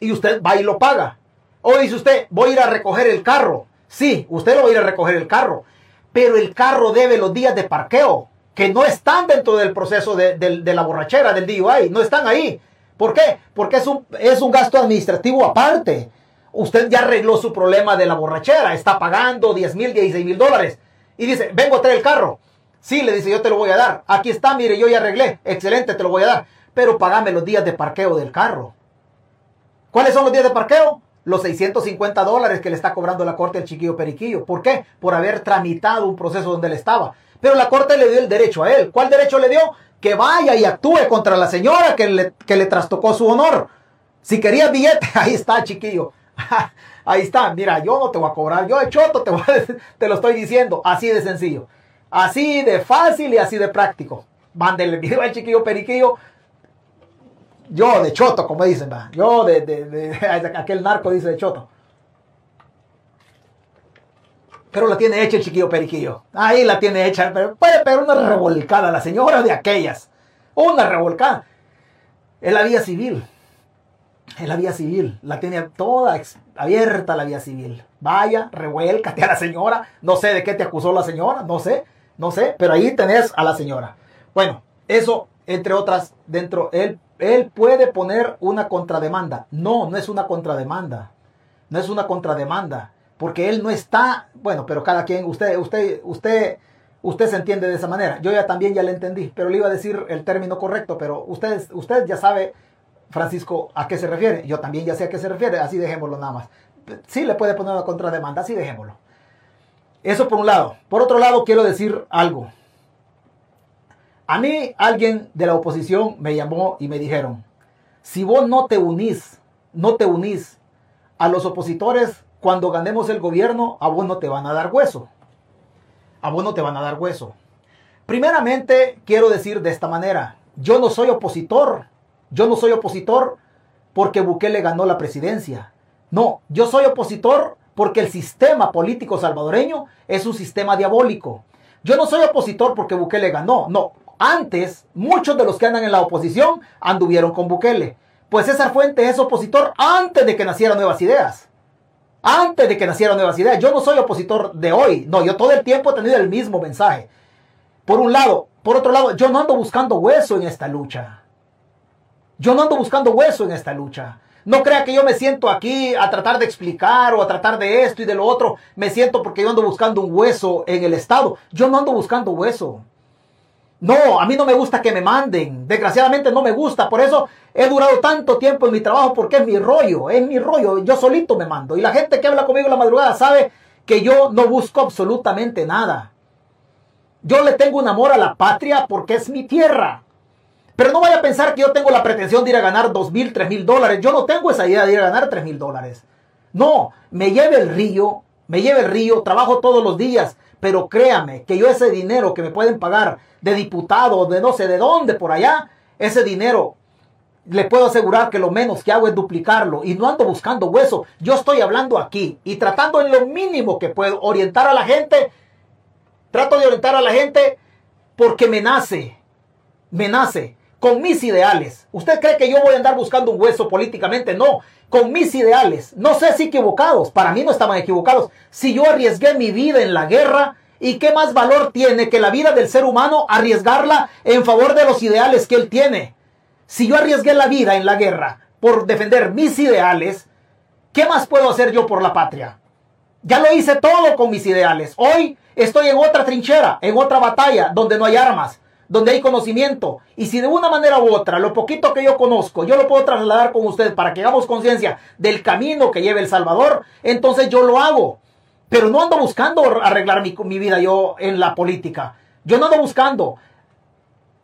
y usted va y lo paga. O dice usted, voy a ir a recoger el carro. Sí, usted lo va a ir a recoger el carro pero el carro debe los días de parqueo, que no están dentro del proceso de, la borrachera, del DUI, no están ahí. ¿Por qué? Porque es un, es un gasto administrativo aparte. Usted ya arregló su problema de la borrachera, está pagando 10 mil, 16 mil dólares. Y dice, vengo a traer el carro. Sí, le dice, yo te lo voy a dar. Aquí está, mire, yo ya arreglé. Excelente, te lo voy a dar. Pero pagame los días de parqueo del carro. ¿Cuáles son los días de parqueo? los 650 dólares que le está cobrando la corte al chiquillo Periquillo. ¿Por qué? Por haber tramitado un proceso donde él estaba. Pero la corte le dio el derecho a él. ¿Cuál derecho le dio? Que vaya y actúe contra la señora que le, que le trastocó su honor. Si quería billete, ahí está, chiquillo. ahí está. Mira, yo no te voy a cobrar. Yo de choto te, lo estoy diciendo. Así de sencillo. Así de fácil y así de práctico. Mándele el video al chiquillo Periquillo yo de choto, como dicen, ¿va? yo de, de, aquel narco dice de choto. Pero la tiene hecha el chiquillo periquillo. Ahí la tiene hecha. Pero puede pegar una revolcada la señora de aquellas. Una revolcada. Es la vía civil. Es la vía civil. La tiene toda abierta la vía civil. Vaya, revuélcate a la señora. No sé de qué te acusó la señora. No sé. No sé. Pero ahí tenés a la señora. Bueno, eso, entre otras, dentro él él puede poner una contrademanda. No, no es una contrademanda. No es una contrademanda. Porque él no está, bueno, pero cada quien, usted, usted, usted, usted se entiende de esa manera. Yo ya también ya le entendí, pero le iba a decir el término correcto, pero usted, usted ya sabe, Francisco, a qué se refiere. Yo también ya sé a qué se refiere, así dejémoslo nada más. sí le puede poner una contrademanda, así dejémoslo. Eso por un lado. Por otro lado, quiero decir algo. A mí alguien de la oposición me llamó y me dijeron, si vos no te unís, no te unís a los opositores cuando ganemos el gobierno, a vos no te van a dar hueso. A vos no te van a dar hueso. Primeramente, quiero decir de esta manera, yo no soy opositor. Yo no soy opositor porque Bukele ganó la presidencia. No, yo soy opositor porque el sistema político salvadoreño es un sistema diabólico. Yo no soy opositor porque Bukele ganó. No, antes, muchos de los que andan en la oposición anduvieron con Bukele. Pues César Fuentes es opositor antes de que nacieran nuevas ideas. Antes de que nacieran nuevas ideas. Yo no soy opositor de hoy. No, yo todo el tiempo he tenido el mismo mensaje. Por un lado. Por otro lado, yo no ando buscando hueso en esta lucha. Yo no ando buscando hueso en esta lucha. No crea que yo me siento aquí a tratar de explicar o a tratar de esto y de lo otro. Me siento porque yo ando buscando un hueso en el Estado. Yo no ando buscando hueso. No, a mí no me gusta que me manden. Desgraciadamente no me gusta. Por eso he durado tanto tiempo en mi trabajo porque es mi rollo. Es mi rollo. Yo solito me mando. Y la gente que habla conmigo en la madrugada sabe que yo no busco absolutamente nada. Yo le tengo un amor a la patria porque es mi tierra. Pero no vaya a pensar que yo tengo la pretensión de ir a ganar dos mil, tres mil dólares. Yo no tengo esa idea de ir a ganar tres mil dólares. No, me lleve el río, me lleve el río, trabajo todos los días. Pero créame que yo ese dinero que me pueden pagar de diputado, de no sé de dónde por allá, ese dinero le puedo asegurar que lo menos que hago es duplicarlo y no ando buscando hueso. Yo estoy hablando aquí y tratando en lo mínimo que puedo orientar a la gente. Trato de orientar a la gente porque me nace, me nace con mis ideales. ¿Usted cree que yo voy a andar buscando un hueso políticamente? No, con mis ideales. No sé si equivocados, para mí no estaban equivocados. Si yo arriesgué mi vida en la guerra, ¿y qué más valor tiene que la vida del ser humano arriesgarla en favor de los ideales que él tiene? Si yo arriesgué la vida en la guerra por defender mis ideales, ¿qué más puedo hacer yo por la patria? Ya lo hice todo con mis ideales. Hoy estoy en otra trinchera, en otra batalla, donde no hay armas, donde hay conocimiento. Y si de una manera u otra, lo poquito que yo conozco, yo lo puedo trasladar con ustedes para que hagamos conciencia del camino que lleve El Salvador, entonces yo lo hago. Pero no ando buscando arreglar mi, mi vida yo en la política. Yo no ando buscando.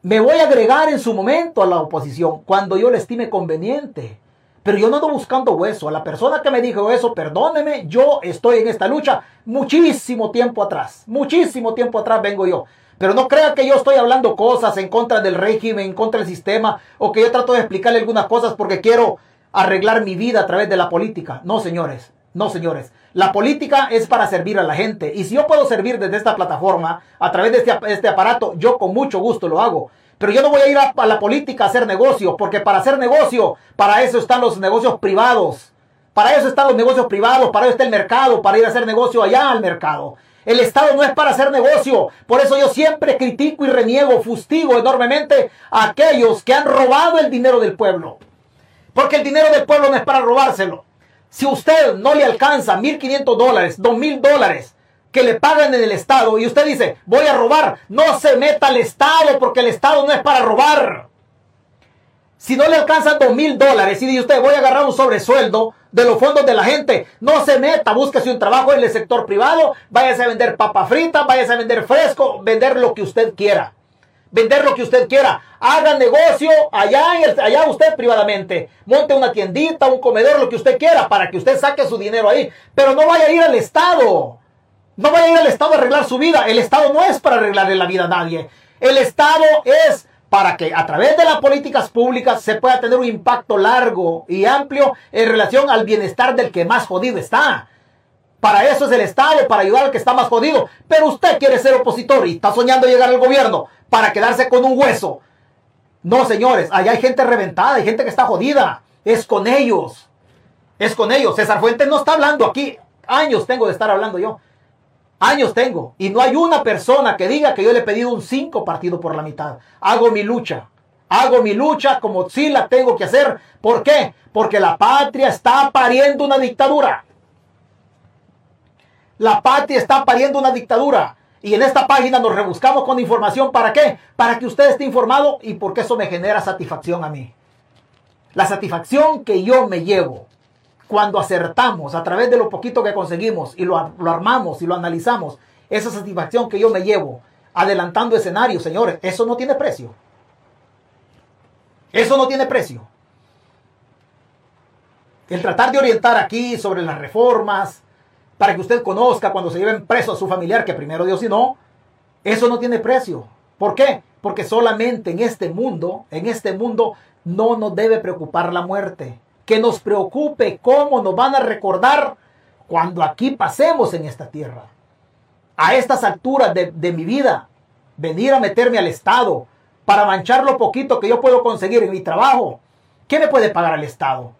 Me voy a agregar en su momento a la oposición cuando yo le estime conveniente. Pero yo no ando buscando hueso. A la persona que me dijo eso, perdóneme, yo estoy en esta lucha muchísimo tiempo atrás. Muchísimo tiempo atrás vengo yo. Pero no crea que yo estoy hablando cosas en contra del régimen, en contra del sistema, o que yo trato de explicarle algunas cosas porque quiero arreglar mi vida a través de la política. No, señores. No, señores. La política es para servir a la gente. Y si yo puedo servir desde esta plataforma, a través de este, este aparato, yo con mucho gusto lo hago. Pero yo no voy a ir a, la política a hacer negocio, porque para hacer negocio, para eso están los negocios privados. Para eso están los negocios privados, para eso está el mercado, para ir a hacer negocio allá al mercado. El Estado no es para hacer negocio. Por eso yo siempre critico y reniego, fustigo enormemente a aquellos que han robado el dinero del pueblo. Porque el dinero del pueblo no es para robárselo. Si usted no le alcanza 1.500 dólares, 2.000 dólares que le pagan en el Estado y usted dice, voy a robar, no se meta al Estado porque el Estado no es para robar. Si no le alcanzan dos mil dólares y dice usted, voy a agarrar un sobresueldo de los fondos de la gente, no se meta, búsquese un trabajo en el sector privado, váyase a vender papa frita, váyase a vender fresco, vender lo que usted quiera. Vender lo que usted quiera. Haga negocio allá, en allá usted privadamente. Monte una tiendita, un comedor, lo que usted quiera, para que usted saque su dinero ahí. Pero no vaya a ir al Estado. No vaya a ir al Estado a arreglar su vida. El Estado no es para arreglarle la vida a nadie. El Estado es para que a través de las políticas públicas se pueda tener un impacto largo y amplio en relación al bienestar del que más jodido está. Para eso es el Estado, para ayudar al que está más jodido. Pero usted quiere ser opositor y está soñando llegar al gobierno para quedarse con un hueso. No, señores, allá hay gente reventada, hay gente que está jodida. Es con ellos. Es con ellos. César Fuentes no está hablando aquí. Años tengo de estar hablando yo. Años tengo. Y no hay una persona que diga que yo le he pedido un 5 partido por la mitad. Hago mi lucha. Hago mi lucha como si la tengo que hacer. ¿Por qué? Porque la patria está pariendo una dictadura. La patria está pariendo una dictadura. Y en esta página nos rebuscamos con información. ¿Para qué? Para que usted esté informado y porque eso me genera satisfacción a mí. La satisfacción que yo me llevo cuando acertamos a través de lo poquito que conseguimos y lo, lo armamos y lo analizamos, esa satisfacción que yo me llevo adelantando escenarios, señores, eso no tiene precio. Eso no tiene precio. El tratar de orientar aquí sobre las reformas, para que usted conozca cuando se lleven preso a su familiar, que primero Dios y no, eso no tiene precio. ¿Por qué? Porque solamente en este mundo, en este mundo, no nos debe preocupar la muerte. Que nos preocupe cómo nos van a recordar cuando aquí pasemos en esta tierra. A estas alturas de, de mi vida, venir a meterme al Estado para manchar lo poquito que yo puedo conseguir en mi trabajo. ¿Qué me puede pagar el Estado?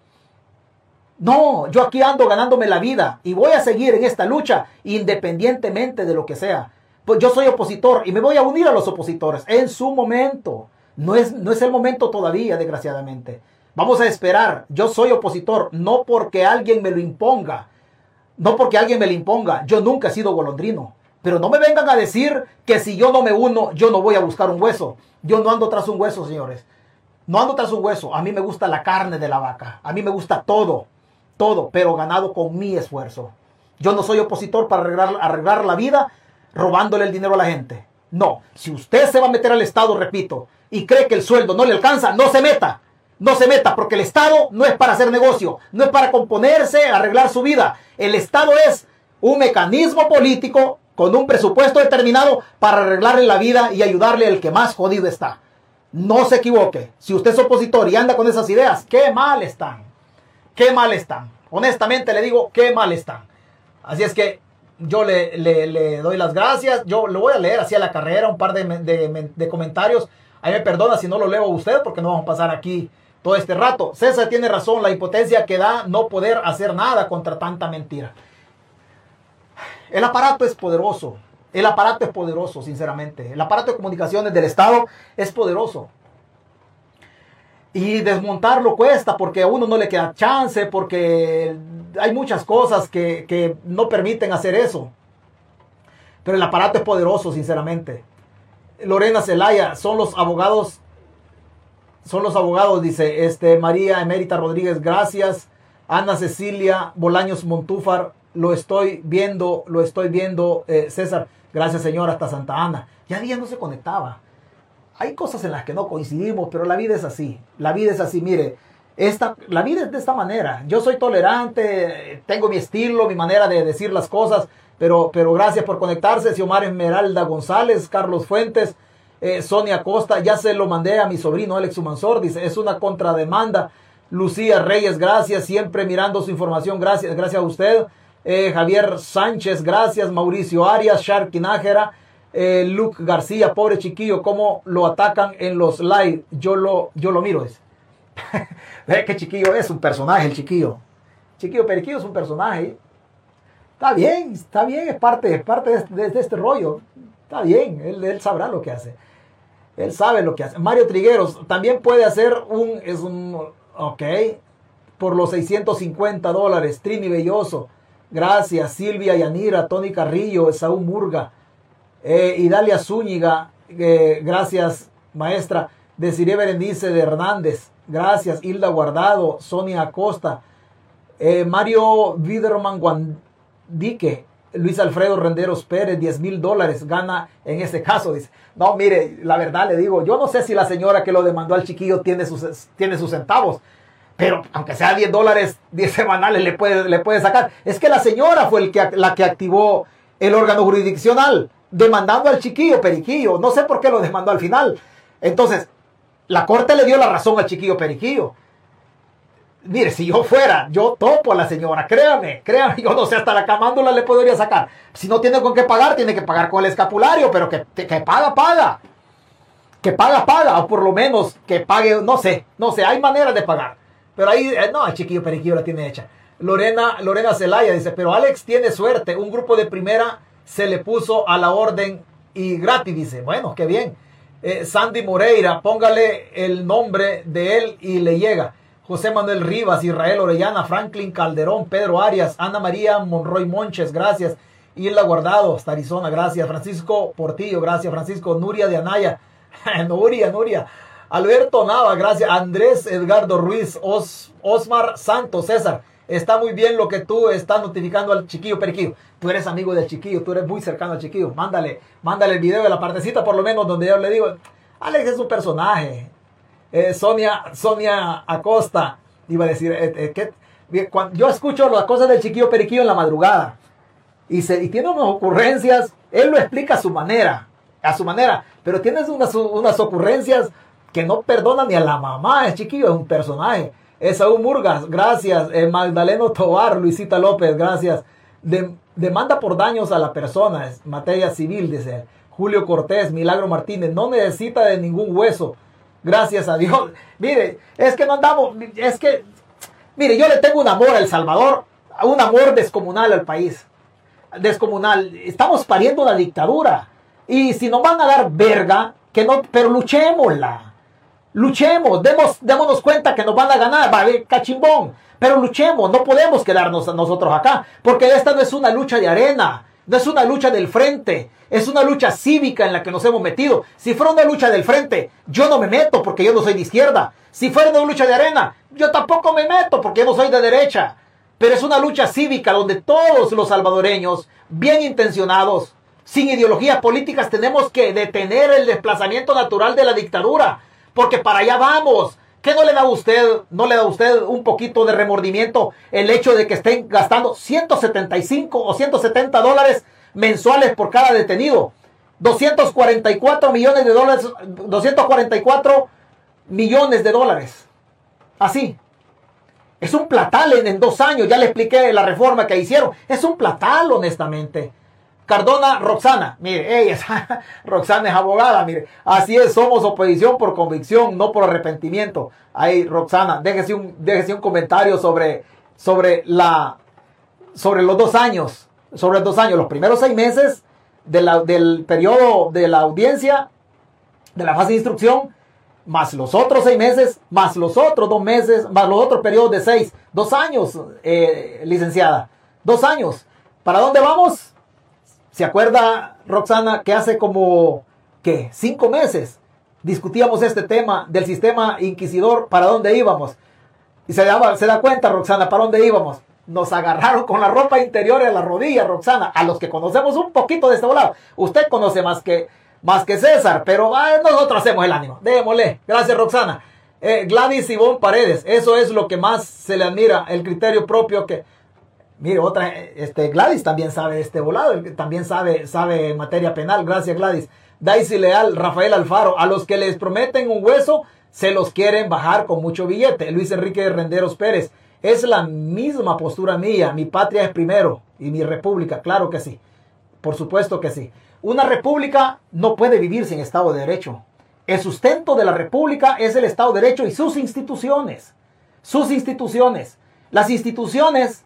No, yo aquí ando ganándome la vida y voy a seguir en esta lucha independientemente de lo que sea. Pues yo soy opositor y me voy a unir a los opositores en su momento. No es, no es el momento todavía, desgraciadamente. Vamos a esperar. Yo soy opositor, no porque alguien me lo imponga. No porque alguien me lo imponga. Yo nunca he sido golondrino. Pero no me vengan a decir que si yo no me uno, yo no voy a buscar un hueso. Yo no ando tras un hueso, señores. No ando tras un hueso. A mí me gusta la carne de la vaca. A mí me gusta todo. Todo, pero ganado con mi esfuerzo. Yo no soy opositor para arreglar, arreglar la vida robándole el dinero a la gente. No, si usted se va a meter al Estado, repito, y cree que el sueldo no le alcanza, no se meta. No se meta, porque el Estado no es para hacer negocio, no es para componerse, arreglar su vida. El Estado es un mecanismo político con un presupuesto determinado para arreglarle la vida y ayudarle al que más jodido está. No se equivoque. Si usted es opositor y anda con esas ideas, qué mal están. Qué mal están. Honestamente le digo, qué mal están. Así es que yo le, doy las gracias. Yo lo voy a leer así a la carrera, un par de, de, comentarios. Ahí me perdona si no lo leo a usted porque no vamos a pasar aquí todo este rato. César tiene razón, la impotencia que da no poder hacer nada contra tanta mentira. El aparato es poderoso. El aparato es poderoso, sinceramente. El aparato de comunicaciones del Estado es poderoso. Y desmontarlo cuesta porque a uno no le queda chance, porque hay muchas cosas que, que no permiten hacer eso. Pero el aparato es poderoso, sinceramente. Lorena Zelaya, son los abogados, son los abogados, dice este, María Emérita Rodríguez, gracias. Ana Cecilia Bolaños Montúfar, lo estoy viendo, lo estoy viendo, eh, César, gracias Señor, hasta Santa Ana. Ya día no se conectaba. Hay cosas en las que no coincidimos, pero la vida es así. La vida es así, mire. Esta, la vida es de esta manera. Yo soy tolerante, tengo mi estilo, mi manera de decir las cosas, pero, pero gracias por conectarse. Xiomar Esmeralda González, Carlos Fuentes, eh, Sonia Costa, ya se lo mandé a mi sobrino Alex Humansor, dice, es una contrademanda. Lucía Reyes, gracias, siempre mirando su información, gracias, gracias a usted. Eh, Javier Sánchez, gracias. Mauricio Arias, Sharky Nájera, eh, Luke García, pobre chiquillo, cómo lo atacan en los live. Yo lo, yo lo miro. Que chiquillo es un personaje, el chiquillo. Chiquillo Periquillo es un personaje. Está bien, está bien, es parte, es parte de, este rollo. Está bien, él, sabrá lo que hace. Él sabe lo que hace. Mario Trigueros también puede hacer un, es un, ok, por los 650 dólares. Trini Belloso. Gracias, Silvia Yanira, Tony Carrillo, Saúl Murga, eh, Idalia Zúñiga, eh, gracias, maestra. Desiree Berenice de Hernández, gracias, Hilda Guardado, Sonia Acosta, eh, Mario Widerman Guandique, Luis Alfredo Renderos Pérez, 10 mil dólares gana en este caso. Dice, no, mire, la verdad le digo, yo no sé si la señora que lo demandó al chiquillo tiene sus, tiene sus centavos, pero aunque sea 10 dólares, 10 semanales le puede, le puede sacar. Es que la señora fue el que, la que activó el órgano jurisdiccional, demandando al chiquillo Periquillo. No sé por qué lo demandó al final. Entonces, la corte le dio la razón al chiquillo Periquillo. Mire, si yo fuera, yo topo a la señora, créame, créame, yo no sé, hasta la camándula le podría sacar. Si no tiene con qué pagar, tiene que pagar con el escapulario, pero que, que paga, paga. Que paga, paga, o por lo menos que pague, no sé, no sé, hay maneras de pagar. Pero ahí, eh, no, el chiquillo periquillo la tiene hecha. Lorena, Lorena Zelaya dice, pero Alex tiene suerte. Un grupo de primera se le puso a la orden y gratis, dice. Bueno, qué bien. Eh, Sandy Moreira, póngale el nombre de él y le llega. José Manuel Rivas, Israel Orellana, Franklin Calderón, Pedro Arias, Ana María Monroy Monches, gracias. Isla Guardado, hasta Arizona, gracias. Francisco Portillo, gracias. Francisco Nuria de Anaya, Nuria, Nuria. Alberto Nava, gracias. Andrés Edgardo Ruiz, Os, Osmar Santos, César. Está muy bien lo que tú estás notificando al chiquillo periquillo. Tú eres amigo del chiquillo, tú eres muy cercano al chiquillo. Mándale, mándale el video de la partecita, por lo menos, donde yo le digo, Alex es un personaje. Eh, Sonia, Sonia Acosta, iba a decir, eh, eh, yo escucho las cosas del chiquillo periquillo en la madrugada. Y, se, tiene unas ocurrencias, él lo explica a su manera, a su manera, pero tienes unas, unas ocurrencias que no perdona ni a la mamá, es chiquillo, es un personaje. Esaú Murgas, gracias. Eh, Magdaleno Tobar, Luisita López, gracias. demanda por daños a la persona, es materia civil, dice. Julio Cortés, Milagro Martínez, no necesita de ningún hueso. Gracias a Dios. Mire, es que no andamos, es que, mire, yo le tengo un amor a El Salvador, un amor descomunal al país. Descomunal. Estamos pariendo una dictadura. Y si nos van a dar verga, que no, pero luchémosla. Luchemos, demos, démonos cuenta que nos van a ganar, va a haber cachimbón, pero luchemos, no podemos quedarnos nosotros acá, porque esta no es una lucha de arena, no es una lucha del frente, es una lucha cívica en la que nos hemos metido. Si fuera una lucha del frente, yo no me meto porque yo no soy de izquierda. Si fuera una lucha de arena, yo tampoco me meto porque yo no soy de derecha. Pero es una lucha cívica donde todos los salvadoreños, bien intencionados, sin ideologías políticas, tenemos que detener el desplazamiento natural de la dictadura porque para allá vamos. ¿Qué no le da a usted, no le da a usted un poquito de remordimiento el hecho de que estén gastando 175 o 170 dólares mensuales por cada detenido? 244 millones de dólares, 244 millones de dólares. Así. Es un platal en, en dos años. Ya le expliqué la reforma que hicieron. Es un platal, honestamente. Cardona Roxana, mire, ella es, Roxana es abogada, mire, así es, somos oposición por convicción, no por arrepentimiento. Ahí, Roxana, déjese un, déjese un comentario sobre, sobre, la, sobre los dos años, sobre los dos años, los primeros seis meses del periodo de la audiencia, de la fase de instrucción, más los otros seis meses, más los otros dos meses, más los otros periodos de seis, dos años, eh, licenciada, dos años. ¿Para dónde vamos? ¿Se acuerda, Roxana, que hace como, ¿qué? Cinco meses discutíamos este tema del sistema inquisidor, para dónde íbamos? Y se, se da cuenta, Roxana, para dónde íbamos. Nos agarraron con la ropa interior en la rodilla, Roxana, a los que conocemos un poquito de este volado. Usted conoce más que, más que César, pero nosotros hacemos el ánimo. Démosle. Gracias, Roxana. Eh, Gladys Ivonne Paredes, eso es lo que más se le admira, el criterio propio que Mire, otra, este, Gladys también sabe este volado, también sabe, sabe materia penal. Gracias, Gladys. Daisy Leal, Rafael Alfaro, a los que les prometen un hueso, se los quieren bajar con mucho billete. Luis Enrique Renderos Pérez, es la misma postura mía. Mi patria es primero y mi república, claro que sí. Por supuesto que sí. Una república no puede vivir sin Estado de Derecho. El sustento de la república es el Estado de Derecho y sus instituciones. Sus instituciones. Las instituciones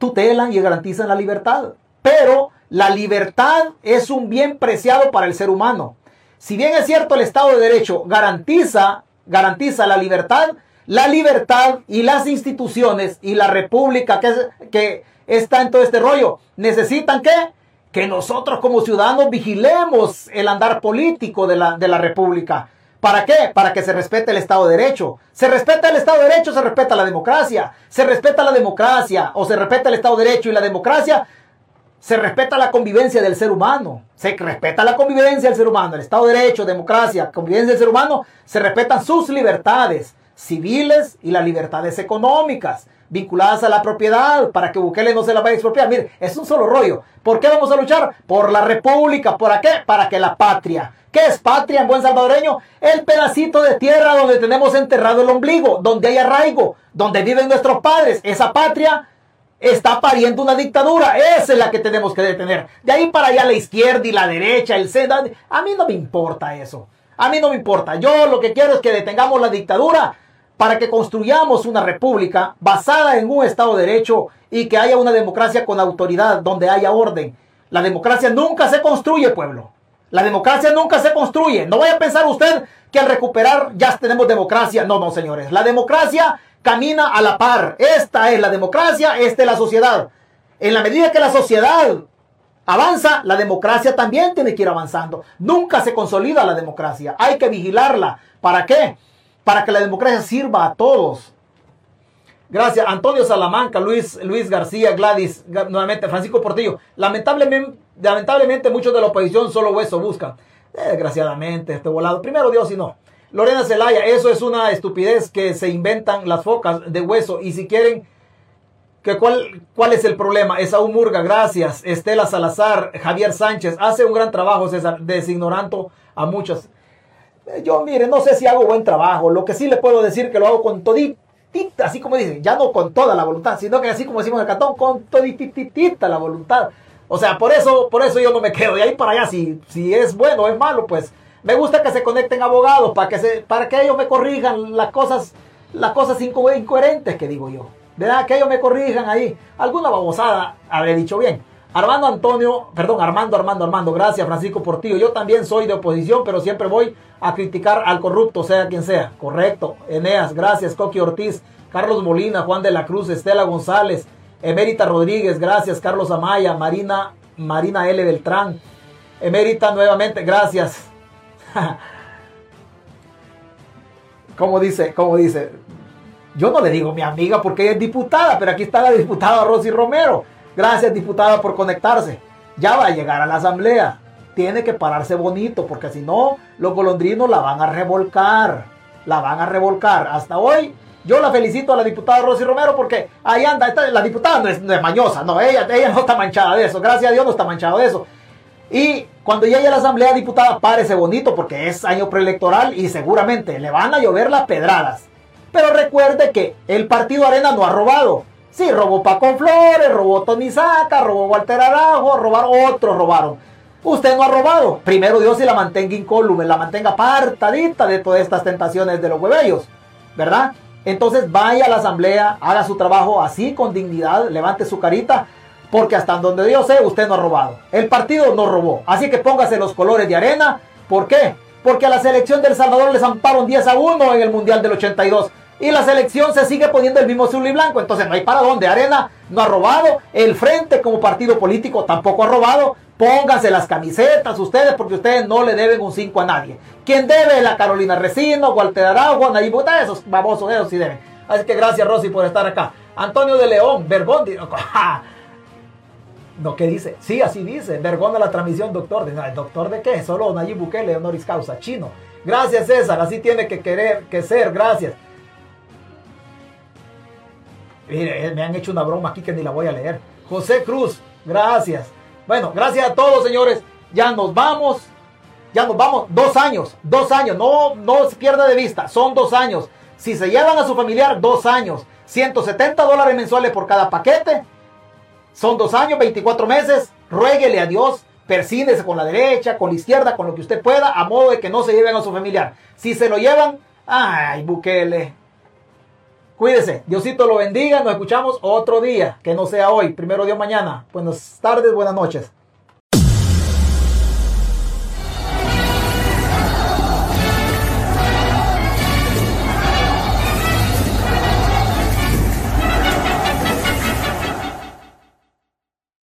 tutelan y garantizan la libertad. Pero la libertad es un bien preciado para el ser humano. Si bien es cierto el Estado de Derecho garantiza, garantiza la libertad, la libertad y las instituciones y la república que, que está en todo este rollo necesitan que que nosotros como ciudadanos vigilemos el andar político de la, de la república. ¿Para qué? Para que se respete el Estado de Derecho. Se respeta el Estado de Derecho, se respeta la democracia. Se respeta la democracia o se respeta el Estado de Derecho y la democracia. Se respeta la convivencia del ser humano. Se respeta la convivencia del ser humano. El Estado de Derecho, democracia, convivencia del ser humano. Se respetan sus libertades civiles y las libertades económicas vinculadas a la propiedad para que Bukele no se la vaya a expropiar. Mire, es un solo rollo. ¿Por qué vamos a luchar? Por la república. ¿Para qué? Para que la patria ¿Qué es patria en buen salvadoreño? El pedacito de tierra donde tenemos enterrado el ombligo, donde hay arraigo, donde viven nuestros padres. Esa patria está pariendo una dictadura. Esa es la que tenemos que detener. De ahí para allá la izquierda y la derecha, el SEDA. A mí no me importa eso. A mí no me importa. Yo lo que quiero es que detengamos la dictadura para que construyamos una república basada en un Estado de Derecho y que haya una democracia con autoridad, donde haya orden. La democracia nunca se construye, pueblo. La democracia nunca se construye. No vaya a pensar usted que al recuperar ya tenemos democracia. No, no, señores. La democracia camina a la par. Esta es la democracia, esta es la sociedad. En la medida que la sociedad avanza, la democracia también tiene que ir avanzando. Nunca se consolida la democracia. Hay que vigilarla. ¿Para qué? Para que la democracia sirva a todos. Gracias. Antonio Salamanca, Luis, Luis García, Gladys, nuevamente Francisco Portillo. Lamentablemente, lamentablemente muchos de la oposición solo hueso buscan. Desgraciadamente, este volado. Primero Dios y no. Lorena Zelaya, eso es una estupidez que se inventan las focas de hueso. Y si quieren, que cuál, ¿cuál es el problema? Esaú Murga, gracias. Estela Salazar, Javier Sánchez, hace un gran trabajo, César, designorando a muchos. Eh, yo, mire, no sé si hago buen trabajo. Lo que sí le puedo decir que lo hago con toditita, así como dicen, ya no con toda la voluntad, sino que así como decimos en el cantón, con todititita la voluntad. O sea, por eso, por eso yo no me quedo de ahí para allá. Si, si es bueno o es malo, pues me gusta que se conecten abogados para que, se, para que ellos me corrijan las cosas, las cosas incoherentes que digo yo. ¿Verdad? Que ellos me corrijan ahí. Alguna babosada habré dicho bien. Armando Antonio, perdón, Armando, Armando, Armando, gracias Francisco Portillo. Yo también soy de oposición, pero siempre voy a criticar al corrupto, sea quien sea. Correcto. Eneas, gracias. Coqui Ortiz, Carlos Molina, Juan de la Cruz, Estela González, Emérita Rodríguez, gracias. Carlos Amaya, Marina, Marina L. Beltrán. Emérita nuevamente, gracias. ¿Cómo dice? ¿Cómo dice? Yo no le digo mi amiga porque ella es diputada, pero aquí está la diputada Rosy Romero. Gracias, diputada, por conectarse. Ya va a llegar a la asamblea. Tiene que pararse bonito, porque si no, los golondrinos la van a revolcar. La van a revolcar. Hasta hoy, yo la felicito a la diputada Rosy Romero porque ahí anda. la diputada no es, mañosa, no, ella, ella no está manchada de eso. Gracias a Dios no está manchada de eso. Y cuando llegue a la Asamblea Diputada, párese bonito porque es año preelectoral y seguramente le van a llover las pedradas. Pero recuerde que el partido Arena no ha robado. Sí, robó Paco Flores, robó Tony Saca, robó Walter Arajo, robaron, otros robaron. Usted no ha robado. Primero Dios y la mantenga incólume, la mantenga apartadita de todas estas tentaciones de los huevellos. ¿Verdad? Entonces vaya a la asamblea, haga su trabajo así con dignidad, levante su carita porque hasta donde yo sé, usted no ha robado. El partido no robó. Así que póngase los colores de arena. ¿Por qué? Porque a la selección del Salvador les amparon 10 a 1 en el Mundial del 82. Y la selección se sigue poniendo el mismo azul y blanco. Entonces no hay para dónde. Arena no ha robado. El Frente como partido político tampoco ha robado. Pónganse las camisetas ustedes porque ustedes no le deben un 5 a nadie. Quien debe la Carolina Recino, Walter Aragua, Nayib esos babosos, esos sí deben. Así que gracias Rosy por estar acá. Antonio de León, Bergondi. No, ¿qué dice? Sí, así dice. Vergona la transmisión, doctor. ¿El doctor de qué? Solo Nayib Bukele, honoris causa, chino. Gracias, César. Así tiene que querer, que ser. Gracias. Mire, eh, me han hecho una broma aquí que ni la voy a leer. José Cruz, gracias. Bueno, gracias a todos, señores. Ya nos vamos. Ya nos vamos. Dos años. Dos años. No, no se pierda de vista. Son dos años. Si se llevan a su familiar, dos años. 170 dólares mensuales por cada paquete. Son dos años, 24 meses. Ruéguele a Dios. Persínese con la derecha, con la izquierda, con lo que usted pueda, a modo de que no se lleven a su familiar. Si se lo llevan, ay, Bukele. Cuídese, Diosito lo bendiga, nos escuchamos otro día, que no sea hoy, primero Dios mañana. Buenas tardes, buenas noches.